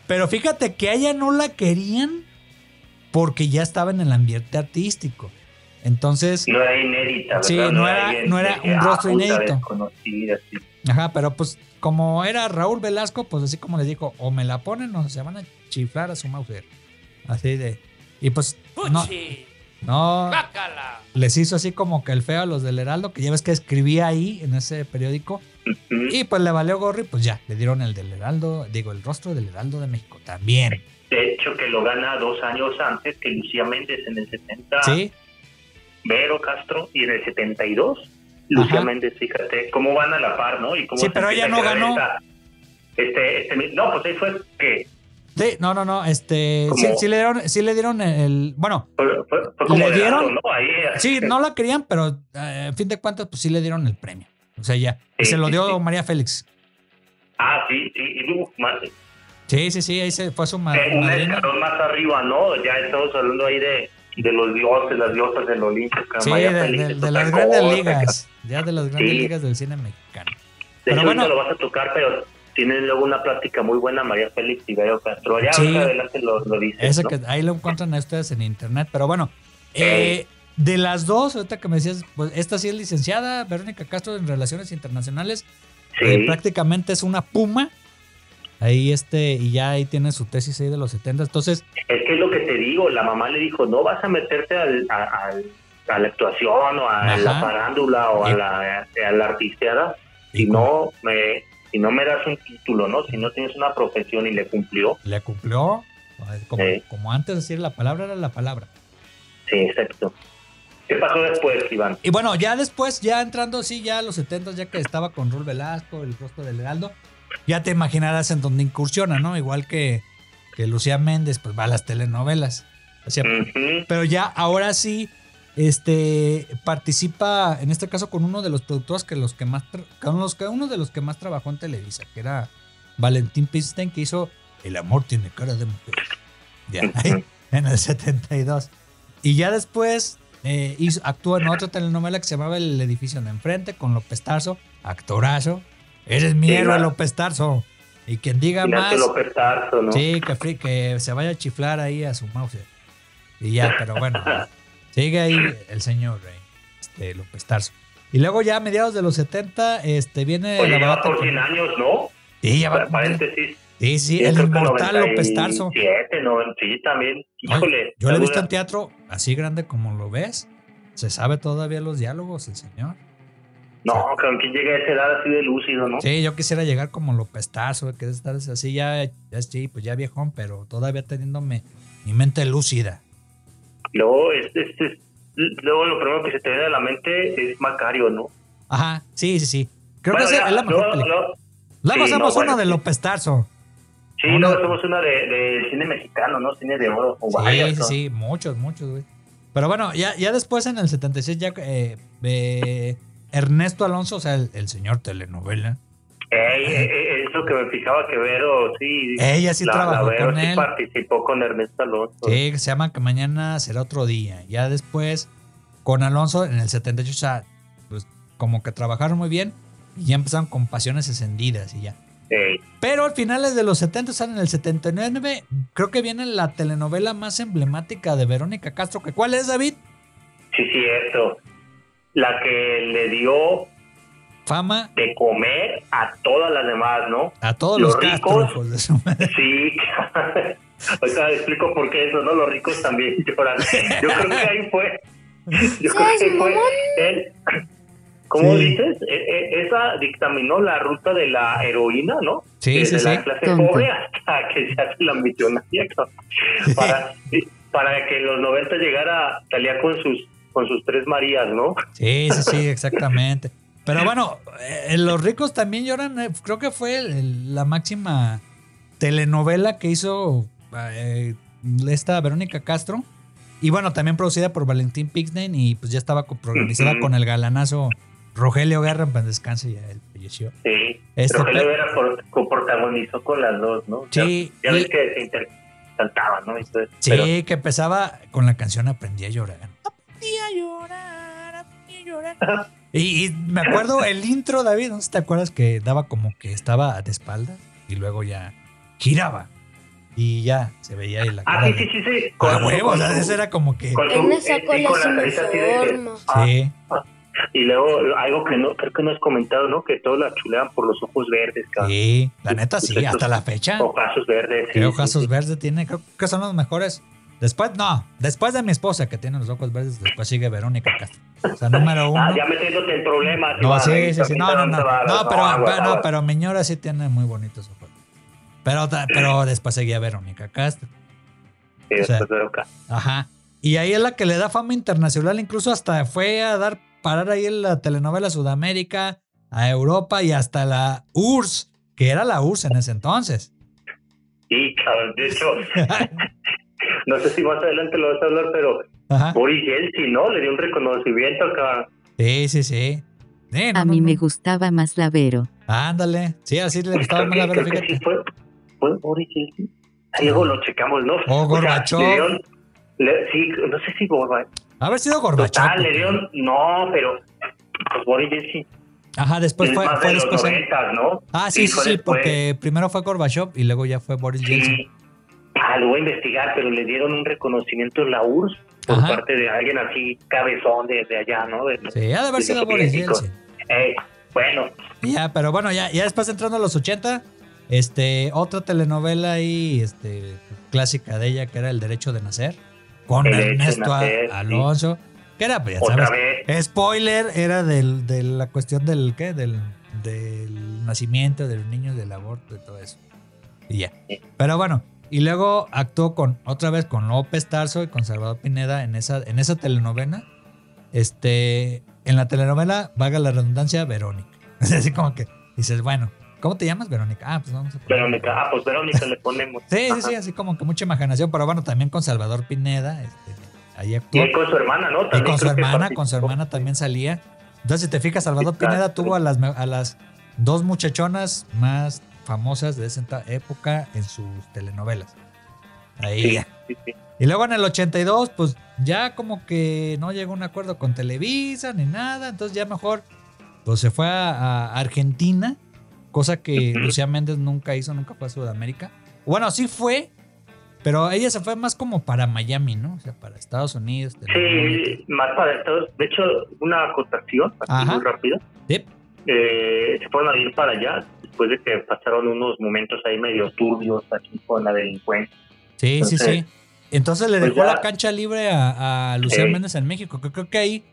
Speaker 2: Pero fíjate que a ella no la querían porque ya estaba en el ambiente artístico. Entonces,
Speaker 3: no era inédita, ¿verdad?
Speaker 2: Sí, no era-
Speaker 3: alguien
Speaker 2: no era un
Speaker 3: ah,
Speaker 2: rostro inédito.
Speaker 3: sí.
Speaker 2: ajá, pero pues como era Raúl Velasco, pues así como le dijo, o me la ponen o se van a chiflar a su mujer. Así de. Y pues, no, no, les hizo así como que el feo a los del Heraldo, que ya ves que escribía ahí en ese periódico. Y pues le valió gorri, pues ya, le dieron el del Heraldo, digo, el rostro del Heraldo de México también.
Speaker 3: De hecho, que lo gana dos años antes que Lucía Méndez en el 70,
Speaker 2: Sí,
Speaker 3: Vero Castro, y en el 72, Lucía
Speaker 2: Ajá.
Speaker 3: Méndez, fíjate, cómo van a la par, ¿no? Y cómo
Speaker 2: Sí, pero ella
Speaker 3: a
Speaker 2: no ganó.
Speaker 3: esta- este, este, no, pues ahí fue que
Speaker 2: sí, no, no, no, este, sí, sí le dieron, sí le dieron el, bueno,
Speaker 3: fue, fue- fue como
Speaker 2: ¿Le dieron?
Speaker 3: rato, ¿no? Ahí,
Speaker 2: sí, no la querían, pero eh, en fin de cuentas, pues sí le dieron el premio. O sea, ya, y
Speaker 3: Sí,
Speaker 2: se lo dio
Speaker 3: sí.
Speaker 2: María Félix.
Speaker 3: Ah, sí, sí, y más-
Speaker 2: Sí, sí, sí, ahí se fue su ma-
Speaker 3: eh, un escalón más arriba, ¿no? Ya estamos hablando ahí de, de los dioses, las diosas del Olimpo.
Speaker 2: Sí,
Speaker 3: María
Speaker 2: de,
Speaker 3: Félix
Speaker 2: de-
Speaker 3: es
Speaker 2: de las grandes ligas, ya de las grandes ligas del cine mexicano.
Speaker 3: De
Speaker 2: Pero
Speaker 3: hecho,
Speaker 2: bueno.
Speaker 3: lo vas a tocar, pero tienes luego una plática muy buena, María Félix y Vero Castro. Ya
Speaker 2: Sí.
Speaker 3: adelante lo, lo dices,
Speaker 2: Ese
Speaker 3: ¿no?
Speaker 2: que ahí lo encuentran a ustedes en internet. Pero bueno, eh, de las dos, ahorita que me decías, pues esta sí es licenciada, Verónica Castro en Relaciones Internacionales.
Speaker 3: Sí,
Speaker 2: eh, prácticamente es una puma. Ahí este, y ya ahí tiene su tesis ahí de los 70. Entonces,
Speaker 3: es que es lo que te digo, la mamá le dijo, no vas a meterte al, a, al- a la actuación o a
Speaker 2: Ajá.
Speaker 3: la farándula o a la, a la artisteada si no me si no me das un título, ¿no? Si no tienes una profesión y le cumplió.
Speaker 2: le cumplió. Como,
Speaker 3: Sí.
Speaker 2: como antes decir la palabra era la palabra.
Speaker 3: Sí, exacto. ¿Qué pasó después, Iván?
Speaker 2: Y bueno, ya después, ya entrando, sí, ya a los 70, ya que estaba con Rul Velasco, el rostro del Heraldo, ya te imaginarás en dónde incursiona, ¿no? Igual que, que Lucía Méndez, pues va a las telenovelas. O sea,
Speaker 3: Ujú.
Speaker 2: pero ya ahora sí, este participa, en este caso, con uno de los productores que los que más con los que uno de los que más trabajó en Televisa, que era Valentín Pisten, que hizo El amor tiene cara de mujer. Ya, *laughs* en el 72. Y ya después eh, hizo, actuó en otra telenovela que se llamaba El edificio de enfrente con López Tarso, actorazo. Eres mi héroe. López Tarso. Y quien diga más.
Speaker 3: López Tarso, ¿no?
Speaker 2: Sí, que, que se vaya a chiflar ahí a su mouse. Y ya, pero bueno, *laughs* sigue ahí el señor eh, este, López Tarso. Y luego ya a mediados de los 70 este, viene
Speaker 3: Oye,
Speaker 2: la
Speaker 3: ya por
Speaker 2: con-
Speaker 3: 100 años, ¿no?
Speaker 2: Sí, ya va
Speaker 3: Pa- Paréntesis.
Speaker 2: Sí, sí, el
Speaker 3: creo que
Speaker 2: inmortal López Tarso.
Speaker 3: 97, no, sí, también.
Speaker 2: Ay,
Speaker 3: Híjole.
Speaker 2: yo lo he visto en teatro así grande como lo ves. Se sabe todavía los diálogos, el señor.
Speaker 3: No, que aunque llegue a esa edad así de lúcido, ¿no?
Speaker 2: Sí, yo quisiera llegar como López Tarso, que es estar así ya, ya sí, pues ya viejón, pero todavía teniéndome mi mente lúcida.
Speaker 3: Luego, es, es- es- luego lo primero que se te viene a la mente es Macario, ¿no?
Speaker 2: Ajá, sí, sí, sí. Creo
Speaker 3: Bueno,
Speaker 2: que
Speaker 3: ya,
Speaker 2: es la mejor
Speaker 3: luego-
Speaker 2: película.
Speaker 3: Luego sí,
Speaker 2: hacemos
Speaker 3: no, bueno,
Speaker 2: una de. López Tarso.
Speaker 3: Sí,
Speaker 2: Una-
Speaker 3: luego hacemos una de, de cine mexicano, ¿no? Cine de oro. o
Speaker 2: Sí,
Speaker 3: varias,
Speaker 2: sí,
Speaker 3: ¿no?
Speaker 2: sí, muchos, muchos, güey. Pero bueno, ya, ya después en el 76 ya eh, eh, Ernesto Alonso, o sea, el, el señor telenovela.
Speaker 3: Ey, ey, ey, es lo que me fijaba que Vero, sí.
Speaker 2: Ella sí trabajó
Speaker 3: Vero
Speaker 2: con
Speaker 3: sí
Speaker 2: él.
Speaker 3: participó con Ernesto Alonso.
Speaker 2: Sí, se llama Que Mañana Será Otro Día. Ya después, con Alonso en el 78, o sea, pues como que trabajaron muy bien y ya empezaron con Pasiones Encendidas y ya. Pero al finales de los 70, o sea, en el 79, creo que viene la telenovela más emblemática de Verónica Castro. que ¿Cuál es, David?
Speaker 3: sí, cierto. La que le dio
Speaker 2: Fama
Speaker 3: de comer a todas las demás, ¿no?
Speaker 2: a todos
Speaker 3: Los
Speaker 2: los,
Speaker 3: ricos.
Speaker 2: de su madre.
Speaker 3: Sí. *laughs* Ahorita explico por qué eso, ¿no? Los ricos también lloran. Yo creo que ahí fue. Yo creo
Speaker 5: ¿Seas
Speaker 3: que fue
Speaker 5: mamón?
Speaker 3: él. ¿Cómo
Speaker 2: Sí.
Speaker 3: dices? E- e- esa dictaminó la ruta de la heroína, ¿no?
Speaker 2: Sí,
Speaker 3: Desde
Speaker 2: sí,
Speaker 3: la
Speaker 2: sí.
Speaker 3: clase
Speaker 6: Tonto.
Speaker 3: pobre hasta que se hace la millonaria. ¿no? Para, para que en los 90 llegara, salía con sus con sus tres Marías, ¿no?
Speaker 2: Sí, sí, sí, exactamente. Pero bueno, eh, Los ricos también lloran. eh, creo que fue el- la máxima telenovela que hizo eh, esta Verónica Castro. Y bueno, también producida por Valentín Pixnen y pues ya estaba co- protagonizada
Speaker 3: Ujú.
Speaker 2: con el galanazo Rogelio Guerra en paz descanse, ya él falleció.
Speaker 3: Sí.
Speaker 2: Este,
Speaker 3: Rogelio Vera por- coprotagonizó con las dos, ¿no?
Speaker 2: Sí,
Speaker 3: Ya, ya
Speaker 2: y-
Speaker 3: ves que se inter cantaban, ¿no? Entonces,
Speaker 2: Sí,
Speaker 3: pero-
Speaker 2: que empezaba con la canción Aprendí a llorar. Aprendí a llorar, aprendí a llorar. Y, y me acuerdo el intro, David, ¿no sé si te acuerdas que daba como que estaba de espaldas y luego ya giraba y ya se veía ahí la
Speaker 3: Ah,
Speaker 2: cara
Speaker 3: sí,
Speaker 2: de-
Speaker 3: sí, sí, sí.
Speaker 2: a huevo, o
Speaker 3: con
Speaker 2: sea, era como que...
Speaker 3: con sí, con la
Speaker 5: me
Speaker 3: de que-
Speaker 5: forma.
Speaker 3: ah,
Speaker 2: Sí,
Speaker 3: Y luego algo que no creo que no has comentado, ¿no? Que todos la chulean por los ojos verdes, cabrón.
Speaker 2: sí, la neta sí,
Speaker 3: Estos
Speaker 2: hasta la fecha.
Speaker 3: Ojazos verdes. sí,
Speaker 2: ¿Qué
Speaker 3: sí,
Speaker 2: ojazos
Speaker 3: sí.
Speaker 2: verdes tiene? Creo que son los mejores. Después, no, después de mi esposa que tiene los ojos verdes, después sigue Verónica Castro. O sea, número uno.
Speaker 3: Ah, ya metiéndote en problemas.
Speaker 2: No, sí, sí, sí. No, no, no. No, pero, no, pero Miñora sí tiene muy bonitos ojos. Pero, pero después seguía Verónica Castro.
Speaker 3: Sí, después de acá.
Speaker 2: Ajá. Y ahí es la que le da fama internacional. Incluso hasta fue a dar parar ahí en la telenovela Sudamérica, a Europa y hasta la URSS, que era la URSS en ese entonces.
Speaker 3: Sí, cabrón. De hecho, *laughs* *laughs* no sé si más adelante lo vas a hablar, pero
Speaker 2: Ajá.
Speaker 3: Boris Yeltsin, ¿no? Le dio un reconocimiento acá.
Speaker 2: Sí, sí, sí. Sí, no,
Speaker 6: A mí
Speaker 2: no.
Speaker 6: me gustaba más la Vero.
Speaker 2: Ándale. Sí, así le gustaba más la
Speaker 3: Creo que sí fue, fue Boris Yeltsin. Ahí luego lo checamos, ¿no?
Speaker 2: O
Speaker 3: sea,
Speaker 2: Gorbachov.
Speaker 3: le dieron- le- sí, no sé si Gorbachov.
Speaker 2: Haber sido Gorbachov.
Speaker 3: Total, le dieron. No, pero. Pues Boris Yeltsin.
Speaker 2: Ajá, después
Speaker 3: es
Speaker 2: fue,
Speaker 3: de
Speaker 2: después. Ah, sí, sí, sí, porque primero fue Gorbachev y luego ya fue Boris Yeltsin.
Speaker 3: Sí. Ah, lo voy a investigar, pero le dieron un reconocimiento en la URSS por
Speaker 2: Ajá.
Speaker 3: parte de alguien así, cabezón de, de allá, ¿no? De-
Speaker 2: Sí, ha de haber sido Boris. Yeltsin.
Speaker 3: Eh, bueno,
Speaker 2: Ya, pero bueno, ya, ya después entrando a los 80, este, otra telenovela ahí, este, clásica de ella, que era El Derecho de Nacer, con
Speaker 3: El
Speaker 2: Ernesto A-
Speaker 3: Nacer, sí.
Speaker 2: Alonso, que era, pues ya
Speaker 3: otra
Speaker 2: sabes,
Speaker 3: vez.
Speaker 2: spoiler, era del, de la cuestión del, ¿qué? Del, del nacimiento de los niños, del aborto, de todo eso. Y ya. Pero bueno, y luego actuó con, otra vez con López Tarso y con Salvador Pineda en esa, en esa telenovela. Este, en la telenovela, vaga la redundancia, Verónica. *laughs* Es así como que dices, bueno, ¿cómo te llamas, Verónica? Ah, pues vamos a poner-
Speaker 3: Verónica, ah, pues Verónica le ponemos.
Speaker 2: Sí, sí, sí, así como que mucha imaginación, pero bueno, también con Salvador Pineda, este, ahí actuó.
Speaker 3: Y con su hermana, ¿no?
Speaker 2: Y
Speaker 3: También
Speaker 2: con su hermana, con su hermana también salía. Entonces, si te fijas, Salvador. Pineda tuvo a las, a las dos muchachonas más famosas de esa época en sus telenovelas. Ahí.
Speaker 3: Sí, sí, sí.
Speaker 2: Y luego en el 82, pues ya como que no llegó a un acuerdo con Televisa ni nada. Entonces ya mejor, pues se fue a, a Argentina, cosa que. Lucía Méndez nunca hizo, nunca fue a Sudamérica. Bueno, sí fue, pero ella se fue más como para Miami, ¿no? O sea, para Estados Unidos.
Speaker 3: Sí, más para Estados De hecho, una acotación, así muy rápido.
Speaker 2: Sí.
Speaker 3: Eh, se fueron a ir para allá después de que pasaron unos momentos ahí medio turbios aquí con la delincuencia.
Speaker 2: Sí, sí, sí.
Speaker 3: Entonces,
Speaker 2: le
Speaker 3: pues
Speaker 2: dejó
Speaker 3: ya-
Speaker 2: la cancha libre a, a Lucía. Méndez en México. que Creo que ahí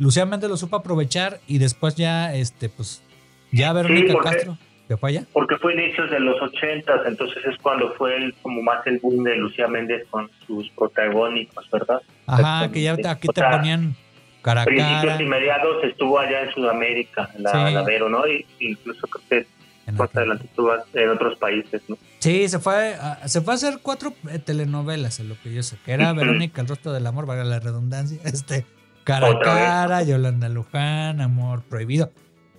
Speaker 2: Lucía Méndez lo supo aprovechar y después ya, este, pues, ya Verónica
Speaker 3: porque-
Speaker 2: Castro fue allá.
Speaker 3: Porque fue inicios de los ochentas, entonces es cuando fue el, como más el boom de Lucía Méndez con sus protagónicos, ¿verdad?
Speaker 2: Ajá, que ya aquí te ponían cara
Speaker 3: Principios y mediados estuvo allá en Sudamérica, la,
Speaker 2: Sí.
Speaker 3: la Vero, ¿no? Y, incluso creo que
Speaker 2: en
Speaker 3: más adelante estuvo en otros países, ¿no?
Speaker 2: Sí, se fue, a, se fue a hacer cuatro eh, telenovelas, en lo que yo sé, que era. Verónica, el rostro del amor, valga la redundancia, *laughs* este, cara a cara, Yolanda Luján, amor prohibido.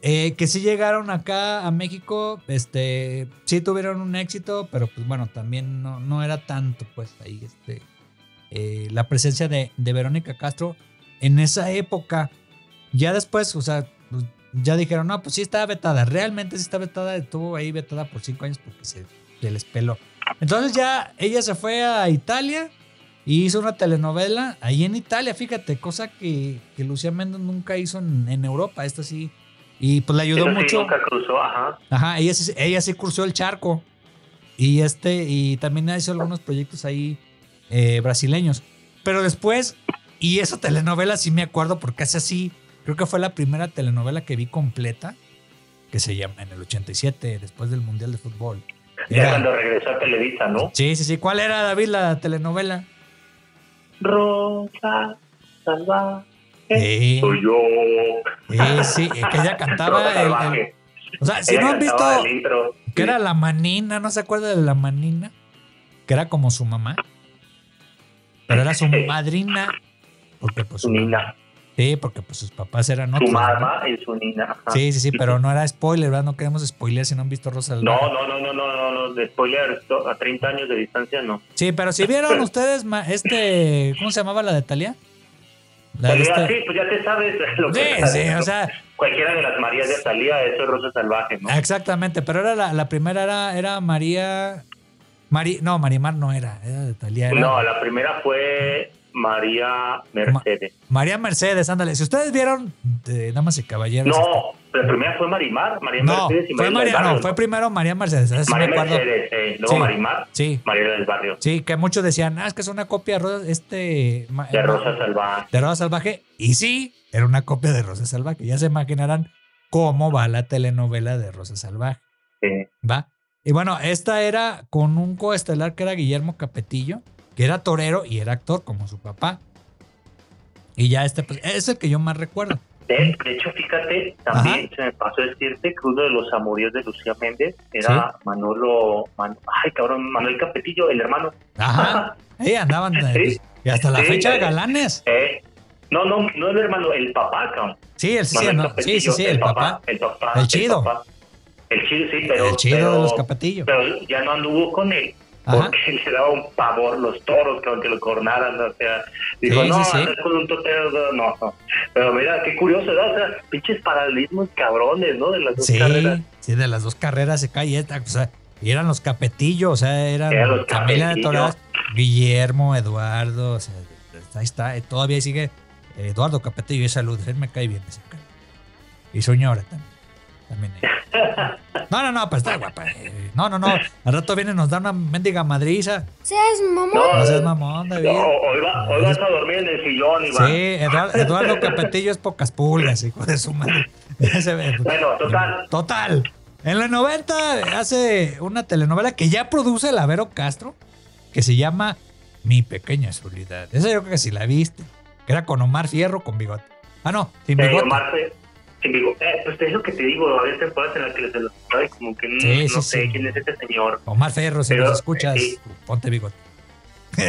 Speaker 2: Eh, que sí llegaron acá a México, este, sí tuvieron un éxito, pero pues bueno, también no, no era tanto, pues ahí, este, eh, la presencia de, de Verónica Castro en esa época. Ya después, o sea, pues, ya dijeron, no, pues sí estaba vetada, realmente sí está vetada, estuvo ahí vetada por cinco años porque se, les peló. Entonces ya ella se fue a Italia y hizo una telenovela ahí en Italia, fíjate, cosa que, que Lucía Méndez nunca hizo en, en Europa, esto sí. Y pues le ayudó
Speaker 3: sí,
Speaker 2: mucho.
Speaker 3: nunca cruzó, ajá.
Speaker 2: Ajá, ella, sí- ella sí cursó el charco. Y este, y también hizo algunos proyectos ahí eh, brasileños. Pero después, y esa telenovela sí me acuerdo porque hace así, creo que fue la primera telenovela que vi completa, que se llama en el 87, después del Mundial de Fútbol.
Speaker 3: Ya cuando regresó a Televisa, ¿no?
Speaker 2: sí, sí, sí. ¿Cuál era, David, la telenovela?
Speaker 3: Rosa, salva.
Speaker 2: Eh,
Speaker 3: Soy yo.
Speaker 2: eh, sí, que ella cantaba. El- o sea, si
Speaker 3: Ella
Speaker 2: no han visto que era la manina, ¿no se acuerda de la manina? Que era como su mamá. Pero era su madrina. Porque pues
Speaker 3: Su nina.
Speaker 2: Sí, porque pues sus papás eran
Speaker 3: Su
Speaker 2: otros. ¿no?
Speaker 3: mamá y su nina. ajá.
Speaker 2: Sí, sí, sí, pero no era spoiler, ¿verdad? No queremos spoiler si no han visto Rosa
Speaker 3: No, no, no, no, no, no, no, de spoiler a 30 años de distancia no.
Speaker 2: Sí, pero si vieron *laughs* ustedes este, ¿cómo se llamaba la de Talía?
Speaker 3: Talía,
Speaker 2: este-
Speaker 3: Sí, pues ya te sabes *laughs* lo que
Speaker 2: Sí, sí, o sea,
Speaker 3: Cualquiera de las Marías de Talía, eso es Rosa Salvaje, ¿no?
Speaker 2: exactamente, pero era la, la primera era, era María, Mari, no, Marimar no era, era de Talía. Era
Speaker 3: No, la primera fue María Mercedes.
Speaker 2: María Mercedes, ándale. Si ustedes vieron de Damas y Caballeros. este,
Speaker 3: No, la primera fue Marimar, María
Speaker 2: no,
Speaker 3: Mercedes y
Speaker 2: fue
Speaker 3: María
Speaker 2: María,
Speaker 3: del Barrio.
Speaker 2: no, fue primero María Mercedes. sí
Speaker 3: María. Mercedes, eh, luego
Speaker 2: Sí.
Speaker 3: Marimar,
Speaker 2: Sí,
Speaker 3: María del Barrio,
Speaker 2: sí, que muchos decían, ah, es que es una copia de Rosa, este,
Speaker 3: de Rosa Salvaje.
Speaker 2: de Rosa Salvaje. Y sí, era una copia de Rosa Salvaje. Ya se imaginarán cómo va la telenovela de Rosa Salvaje.
Speaker 3: Sí.
Speaker 2: ¿Va? Y bueno, esta era con un coestelar que era Guillermo Capetillo, que era torero y era actor como su papá. Y ya este, pues, es el que yo más recuerdo.
Speaker 3: De, de hecho, fíjate, también se me pasó decirte que uno de los amoríos de Lucía Méndez era Manolo, Man- ay cabrón, Manuel Capetillo, el hermano.
Speaker 2: Ajá. *laughs* Andaban.
Speaker 3: Sí.
Speaker 2: Y hasta la
Speaker 3: Sí,
Speaker 2: fecha
Speaker 3: eh.
Speaker 2: galanes.
Speaker 3: Eh, no, no, no el hermano, el papá, cabrón.
Speaker 2: Sí, el, sí, no, sí, sí, sí, el papá.
Speaker 3: El papá.
Speaker 2: El chido.
Speaker 3: papá. El chido, sí, pero.
Speaker 2: el chido
Speaker 3: pero,
Speaker 2: de los Capetillo.
Speaker 3: Pero ya no anduvo con él.
Speaker 2: Ajá.
Speaker 3: Porque *laughs* le daba un pavor los toros, que aunque lo cornaran, o sea, dijo,
Speaker 2: Sí,
Speaker 3: no,
Speaker 2: sí,
Speaker 3: con un totero, no, no. Pero mira, qué curioso, ¿no? O sea, pinches paralelismos cabrones, ¿no? De las dos carreras.
Speaker 2: sí, de las dos carreras se cae esta. O sea, y eran los Capetillo, o sea, eran
Speaker 3: Eran los
Speaker 2: familia de. Guillermo, Eduardo, o sea, ahí está, eh, todavía sigue Eduardo Capetillo y salud, él me cae bien. Y su ñora también. Ella. No, no, no, pues está guapa. eh, No, no, no. Al rato viene y nos da una mendiga madriza.
Speaker 5: Seas mamón.
Speaker 3: No,
Speaker 2: No seas mamón, David.
Speaker 3: No, hoy, va- hoy vas a dormir en el sillón, Iván.
Speaker 2: Sí, Eduardo, Eduardo Capetillo es pocas pulgas, hijo de su madre. Eh,
Speaker 3: Bueno, total.
Speaker 2: Total. En los 90 hace una telenovela que ya produce el Avero Castro, que se llama Mi Pequeña Soledad. Esa yo creo que sí la viste. Que era con Omar Fierro con bigote. Ah, no, sin
Speaker 3: Eh,
Speaker 2: bigote.
Speaker 3: Omar Sin bigote. Eh, pues es lo que te digo, había temporadas en las que se los como que no,
Speaker 2: Sí,
Speaker 3: no
Speaker 2: sí,
Speaker 3: sé
Speaker 2: sí.
Speaker 3: quién es este señor.
Speaker 2: Omar Fierro, si
Speaker 3: Pero,
Speaker 2: nos escuchas,
Speaker 3: sí.
Speaker 2: ponte bigote. *laughs*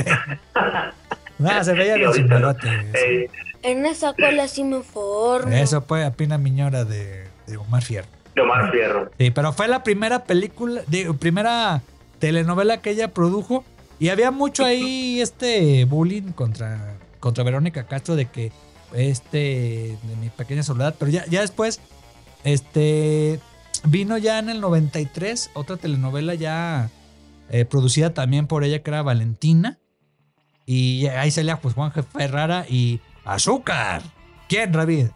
Speaker 2: No, se veía
Speaker 3: Sí,
Speaker 2: bien sin bigote. sí.
Speaker 3: Eh,
Speaker 5: En esa cola sí me formo.
Speaker 2: Eso fue a Pina Miñora de, de Omar Fierro.
Speaker 3: de Omar Fierro.
Speaker 2: Sí, pero fue la primera película, digo, primera telenovela que ella produjo y había mucho ahí este bullying contra, contra Verónica Castro de que este de mi pequeña soledad, pero ya, ya después este vino ya en el 93 otra telenovela ya eh, producida también por ella que era Valentina y ahí salía pues Juan Ferrara y Azúcar. ¿Quién, David?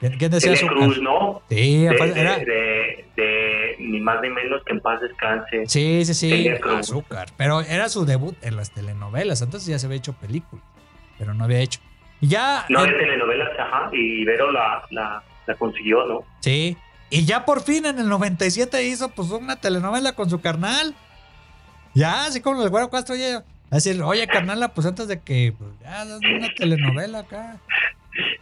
Speaker 2: ¿Quién, quién decía Azúcar?
Speaker 3: Cruz, ¿no?
Speaker 2: Sí,
Speaker 3: De,
Speaker 2: era-
Speaker 3: de, ni más ni menos que en paz descanse.
Speaker 2: Sí, sí, sí, azúcar. Pero era su debut en las telenovelas. Entonces ya se había hecho película. Pero no había hecho. Ya.
Speaker 3: No, de telenovelas, ajá, y Vero la, la, la consiguió, ¿no?
Speaker 2: sí. Y ya por fin en el 97 hizo pues una telenovela con su carnal. Ya, así como el güero Castro ya. Decir, oye, carnala, pues antes de que pues, ya haz una telenovela acá.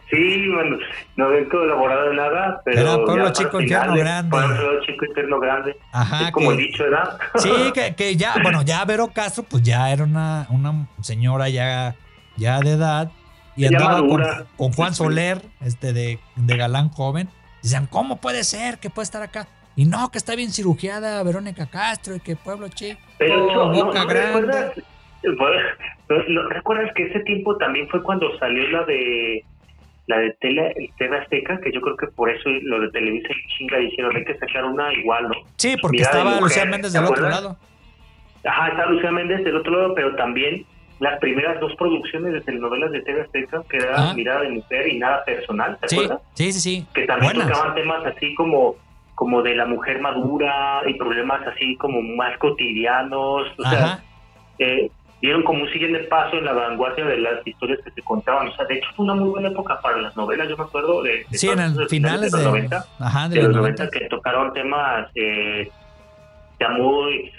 Speaker 3: Sí, bueno, no había colaborado en nada, pero.
Speaker 2: Era Pueblo Chico, Infierno
Speaker 3: eh,
Speaker 2: Grande.
Speaker 3: Pueblo Chico, Infierno Grande.
Speaker 2: Ajá.
Speaker 3: es como
Speaker 2: que-
Speaker 3: el dicho, ¿verdad?
Speaker 2: Sí, *laughs* que, que ya, bueno, ya Vero Castro, pues ya era una, una señora ya, ya de edad. Y andaba con, con Juan Soler, este de, de galán joven. Decían, ¿cómo puede ser que puede estar acá? Y no, que está bien cirugiada Verónica Castro y que Pueblo Chico,
Speaker 3: Pero no,
Speaker 2: Boca
Speaker 3: ¿no
Speaker 2: Grande.
Speaker 3: recuerdas? Bueno, ¿no ¿Recuerdas que ese tiempo también fue cuando salió la de la de tele, TV Azteca? Que yo creo que por eso lo de Televisa y chinga dijeron hay que sacar una igual, ¿no?
Speaker 2: Sí, porque
Speaker 3: Mirada
Speaker 2: estaba Lucía Méndez
Speaker 3: ¿te
Speaker 2: del otro lado.
Speaker 3: Ajá, está Lucía Méndez del otro lado, pero también las primeras dos producciones de telenovelas de TV Azteca, que era
Speaker 2: Ajá.
Speaker 3: Mirada de Mujer y Nada Personal, ¿te
Speaker 2: Sí,
Speaker 3: acuerdas?
Speaker 2: sí, sí, sí.
Speaker 3: Que también
Speaker 2: Buenas.
Speaker 3: tocaban temas así como como de la mujer madura y problemas así como más cotidianos, o sea,
Speaker 2: Ajá.
Speaker 3: eh, dieron como un siguiente paso en la vanguardia de las historias que se contaban. O sea, de hecho fue una muy buena época para las novelas, yo me acuerdo de, de
Speaker 2: Sí, en el finales
Speaker 3: de
Speaker 2: de,
Speaker 3: los 90,
Speaker 2: ajá, de,
Speaker 3: de
Speaker 2: los 90.
Speaker 3: 90 que tocaron temas eh, ya muy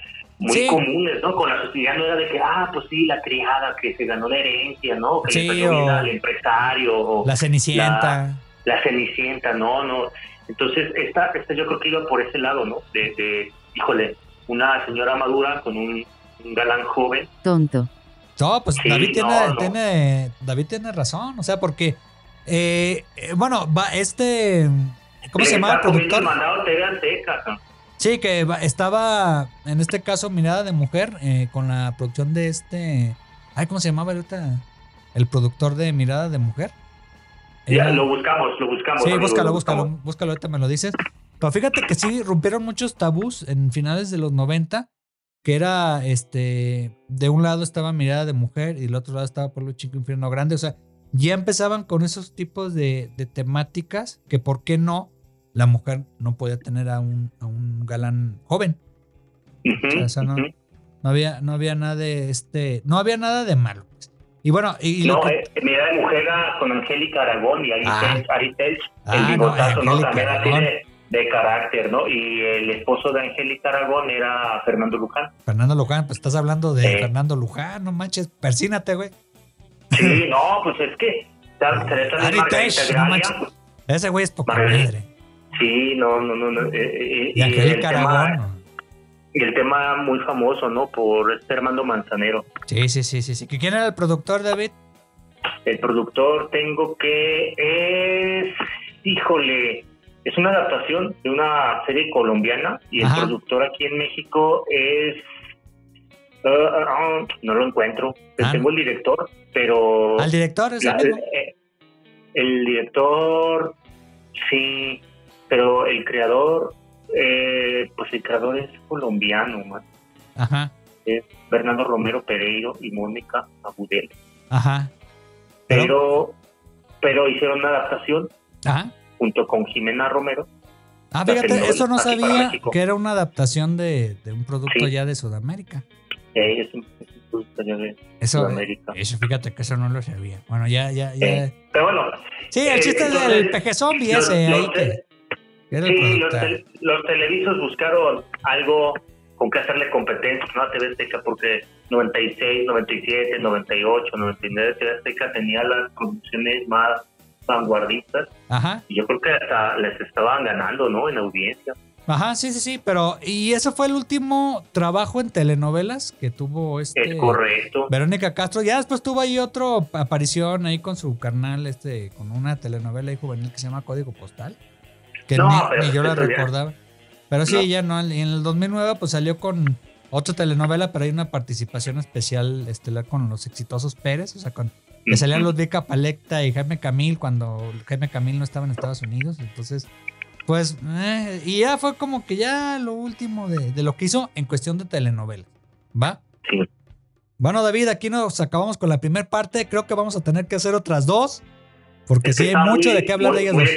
Speaker 3: muy
Speaker 2: Sí.
Speaker 3: comunes, ¿no? Con la sociedad no era de que, ah, pues sí, la criada que se ganó la herencia, ¿no? Que
Speaker 2: Sí,
Speaker 3: le
Speaker 2: o
Speaker 3: al empresario, o
Speaker 2: La Cenicienta.
Speaker 3: la Cenicienta, no, no. Entonces, esta, esta yo creo que iba por ese lado, ¿no? De, de híjole, una señora madura con un, un galán joven.
Speaker 6: tonto.
Speaker 2: No, pues
Speaker 3: Sí,
Speaker 2: David tiene,
Speaker 3: no, no.
Speaker 2: tiene David tiene razón, o sea, porque eh, eh, bueno, va este ¿cómo
Speaker 3: Le
Speaker 2: se llama el productor?
Speaker 3: mandado TV Azteca, ¿no?
Speaker 2: Sí, que estaba en este caso Mirada de Mujer eh, con la producción de este ay, ¿cómo se llamaba ahorita? El productor de Mirada de Mujer.
Speaker 3: Ya,
Speaker 2: Era-
Speaker 3: lo buscamos, lo buscamos.
Speaker 2: Sí,
Speaker 3: amigo,
Speaker 2: búscalo,
Speaker 3: lo
Speaker 2: búscalo, búscalo, ahorita me lo dices. Pero fíjate que sí rompieron muchos tabús en finales de los 90, que era este, de un lado estaba Mirada de Mujer y del otro lado estaba Pueblo Chico Infierno Grande, o sea, ya empezaban con esos tipos de, de temáticas que por qué no la mujer no podía tener a un, a un galán joven. O sea, no, había, no había nada de este, no había nada de malo. pues. Y bueno, y,
Speaker 3: No,
Speaker 2: que-
Speaker 3: eh, Mirada de Mujer era con Angélica Aragón y Ari
Speaker 2: Ah.
Speaker 3: Telch- Ari Telch,
Speaker 2: Ah,
Speaker 3: el bigotazo, ¿no? También así de, de carácter, ¿no? Y el esposo de Angélica Aragón era Fernando Luján.
Speaker 2: Fernando Luján, pues estás hablando de. Fernando Luján, no manches, persínate, güey.
Speaker 3: Sí, no, pues es que ta- se le trae
Speaker 2: Ari
Speaker 3: Margarita
Speaker 2: Telch, no manches.
Speaker 3: pues,
Speaker 2: Ese güey es poca madre.
Speaker 3: Sí, no, no, no. no, eh, eh,
Speaker 2: Y
Speaker 3: el tema- el tema muy famoso, ¿no? Por este Armando Manzanero.
Speaker 2: Sí, sí, sí, sí, sí. ¿Que ¿Quién era el productor, David?
Speaker 3: El productor tengo que es, híjole, es una adaptación de una serie colombiana y el productor aquí en México es, ah, ah, ah, no lo encuentro.
Speaker 2: Ah.
Speaker 3: Tengo el director, pero
Speaker 2: Al director, es el
Speaker 3: la-
Speaker 2: mismo.
Speaker 3: eh, el director, sí, pero el creador, eh, pues el creador es colombiano, man.
Speaker 2: Ajá,
Speaker 3: es Bernardo Romero Pereiro y Mónica Abudel.
Speaker 2: ajá. Pero-
Speaker 3: Pero, hicieron una adaptación
Speaker 2: Ajá.
Speaker 3: junto con Jimena Romero.
Speaker 2: Ah, fíjate, eso no sabía que era una adaptación de, de un producto
Speaker 3: Sí.
Speaker 2: ya de Sudamérica.
Speaker 3: Eh, es un, es un producto allá de
Speaker 2: Eso,
Speaker 3: Sudamérica.
Speaker 2: eso, fíjate que eso no lo sabía. Bueno, ya, ya, ya.
Speaker 3: Eh, pero bueno,
Speaker 2: Sí, el
Speaker 3: eh,
Speaker 2: chiste
Speaker 3: entonces,
Speaker 2: del peje zombie ese
Speaker 3: los
Speaker 2: ahí que era
Speaker 3: sí, los,
Speaker 2: productor.
Speaker 3: tel- los televisos buscaron algo con que hacerle competencia ¿no? a TV Azteca porque 96, 97, 98, 99 TV Azteca tenía las producciones más vanguardistas
Speaker 2: Ajá.
Speaker 3: y yo creo que hasta les estaban ganando, ¿no? En audiencia.
Speaker 2: Ajá, sí, sí, sí, pero y ese fue el último trabajo en telenovelas que tuvo este
Speaker 3: Es correcto.
Speaker 2: Verónica Castro. Ya después tuvo ahí otra aparición ahí con su carnal, este, con una telenovela ahí juvenil que se llama Código Postal. Que
Speaker 3: No,
Speaker 2: ni, yo la
Speaker 3: ya-
Speaker 2: recordaba. Pero sí,
Speaker 3: No.
Speaker 2: ya no. En el 2009 pues salió con otra telenovela, pero hay una participación especial estelar con los exitosos Pérez, o sea, con que salían los Vica Palecta y Jaime Camil cuando Jaime Camil no estaba en Estados Unidos. Entonces, pues, eh, y ya fue como que ya lo último de, de lo que hizo en cuestión de telenovelas. ¿Va?
Speaker 3: Sí.
Speaker 2: Bueno, David, aquí nos acabamos con la primera parte. Creo que vamos a tener que hacer otras dos. Porque
Speaker 3: Es que
Speaker 2: sí hay mucho
Speaker 3: muy-
Speaker 2: de qué hablar
Speaker 3: muy-
Speaker 2: de ellas
Speaker 3: Muy
Speaker 2: dos.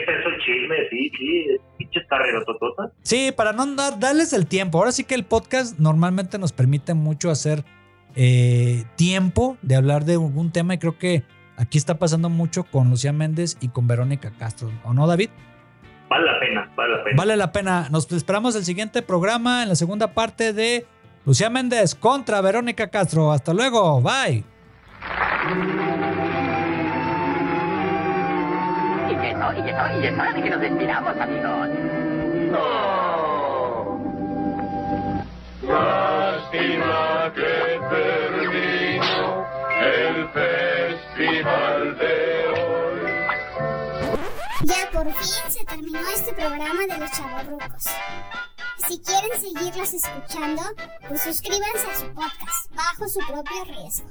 Speaker 3: chisme, sí, sí. Pinches carrerotototas.
Speaker 2: Sí, para no dar, darles el tiempo. Ahora sí que el podcast normalmente nos permite mucho hacer eh, tiempo de hablar de algún tema y creo que aquí está pasando mucho con Lucía Méndez y con Verónica Castro. ¿O no, David?
Speaker 3: Vale la pena, vale la pena.
Speaker 2: Vale la pena. Nos esperamos el siguiente programa en la segunda parte de Lucía Méndez contra Verónica Castro. Hasta luego. Bye.
Speaker 6: No, y no, y es hora de que nos despidamos, amigos.
Speaker 7: Lástima que terminó el festival.
Speaker 1: Ya por fin se terminó este programa de los chavorrucos. Si quieren seguirlos escuchando, pues suscríbanse a su podcast bajo su propio riesgo.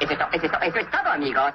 Speaker 6: Es, to- eso es to- eso es todo, amigos.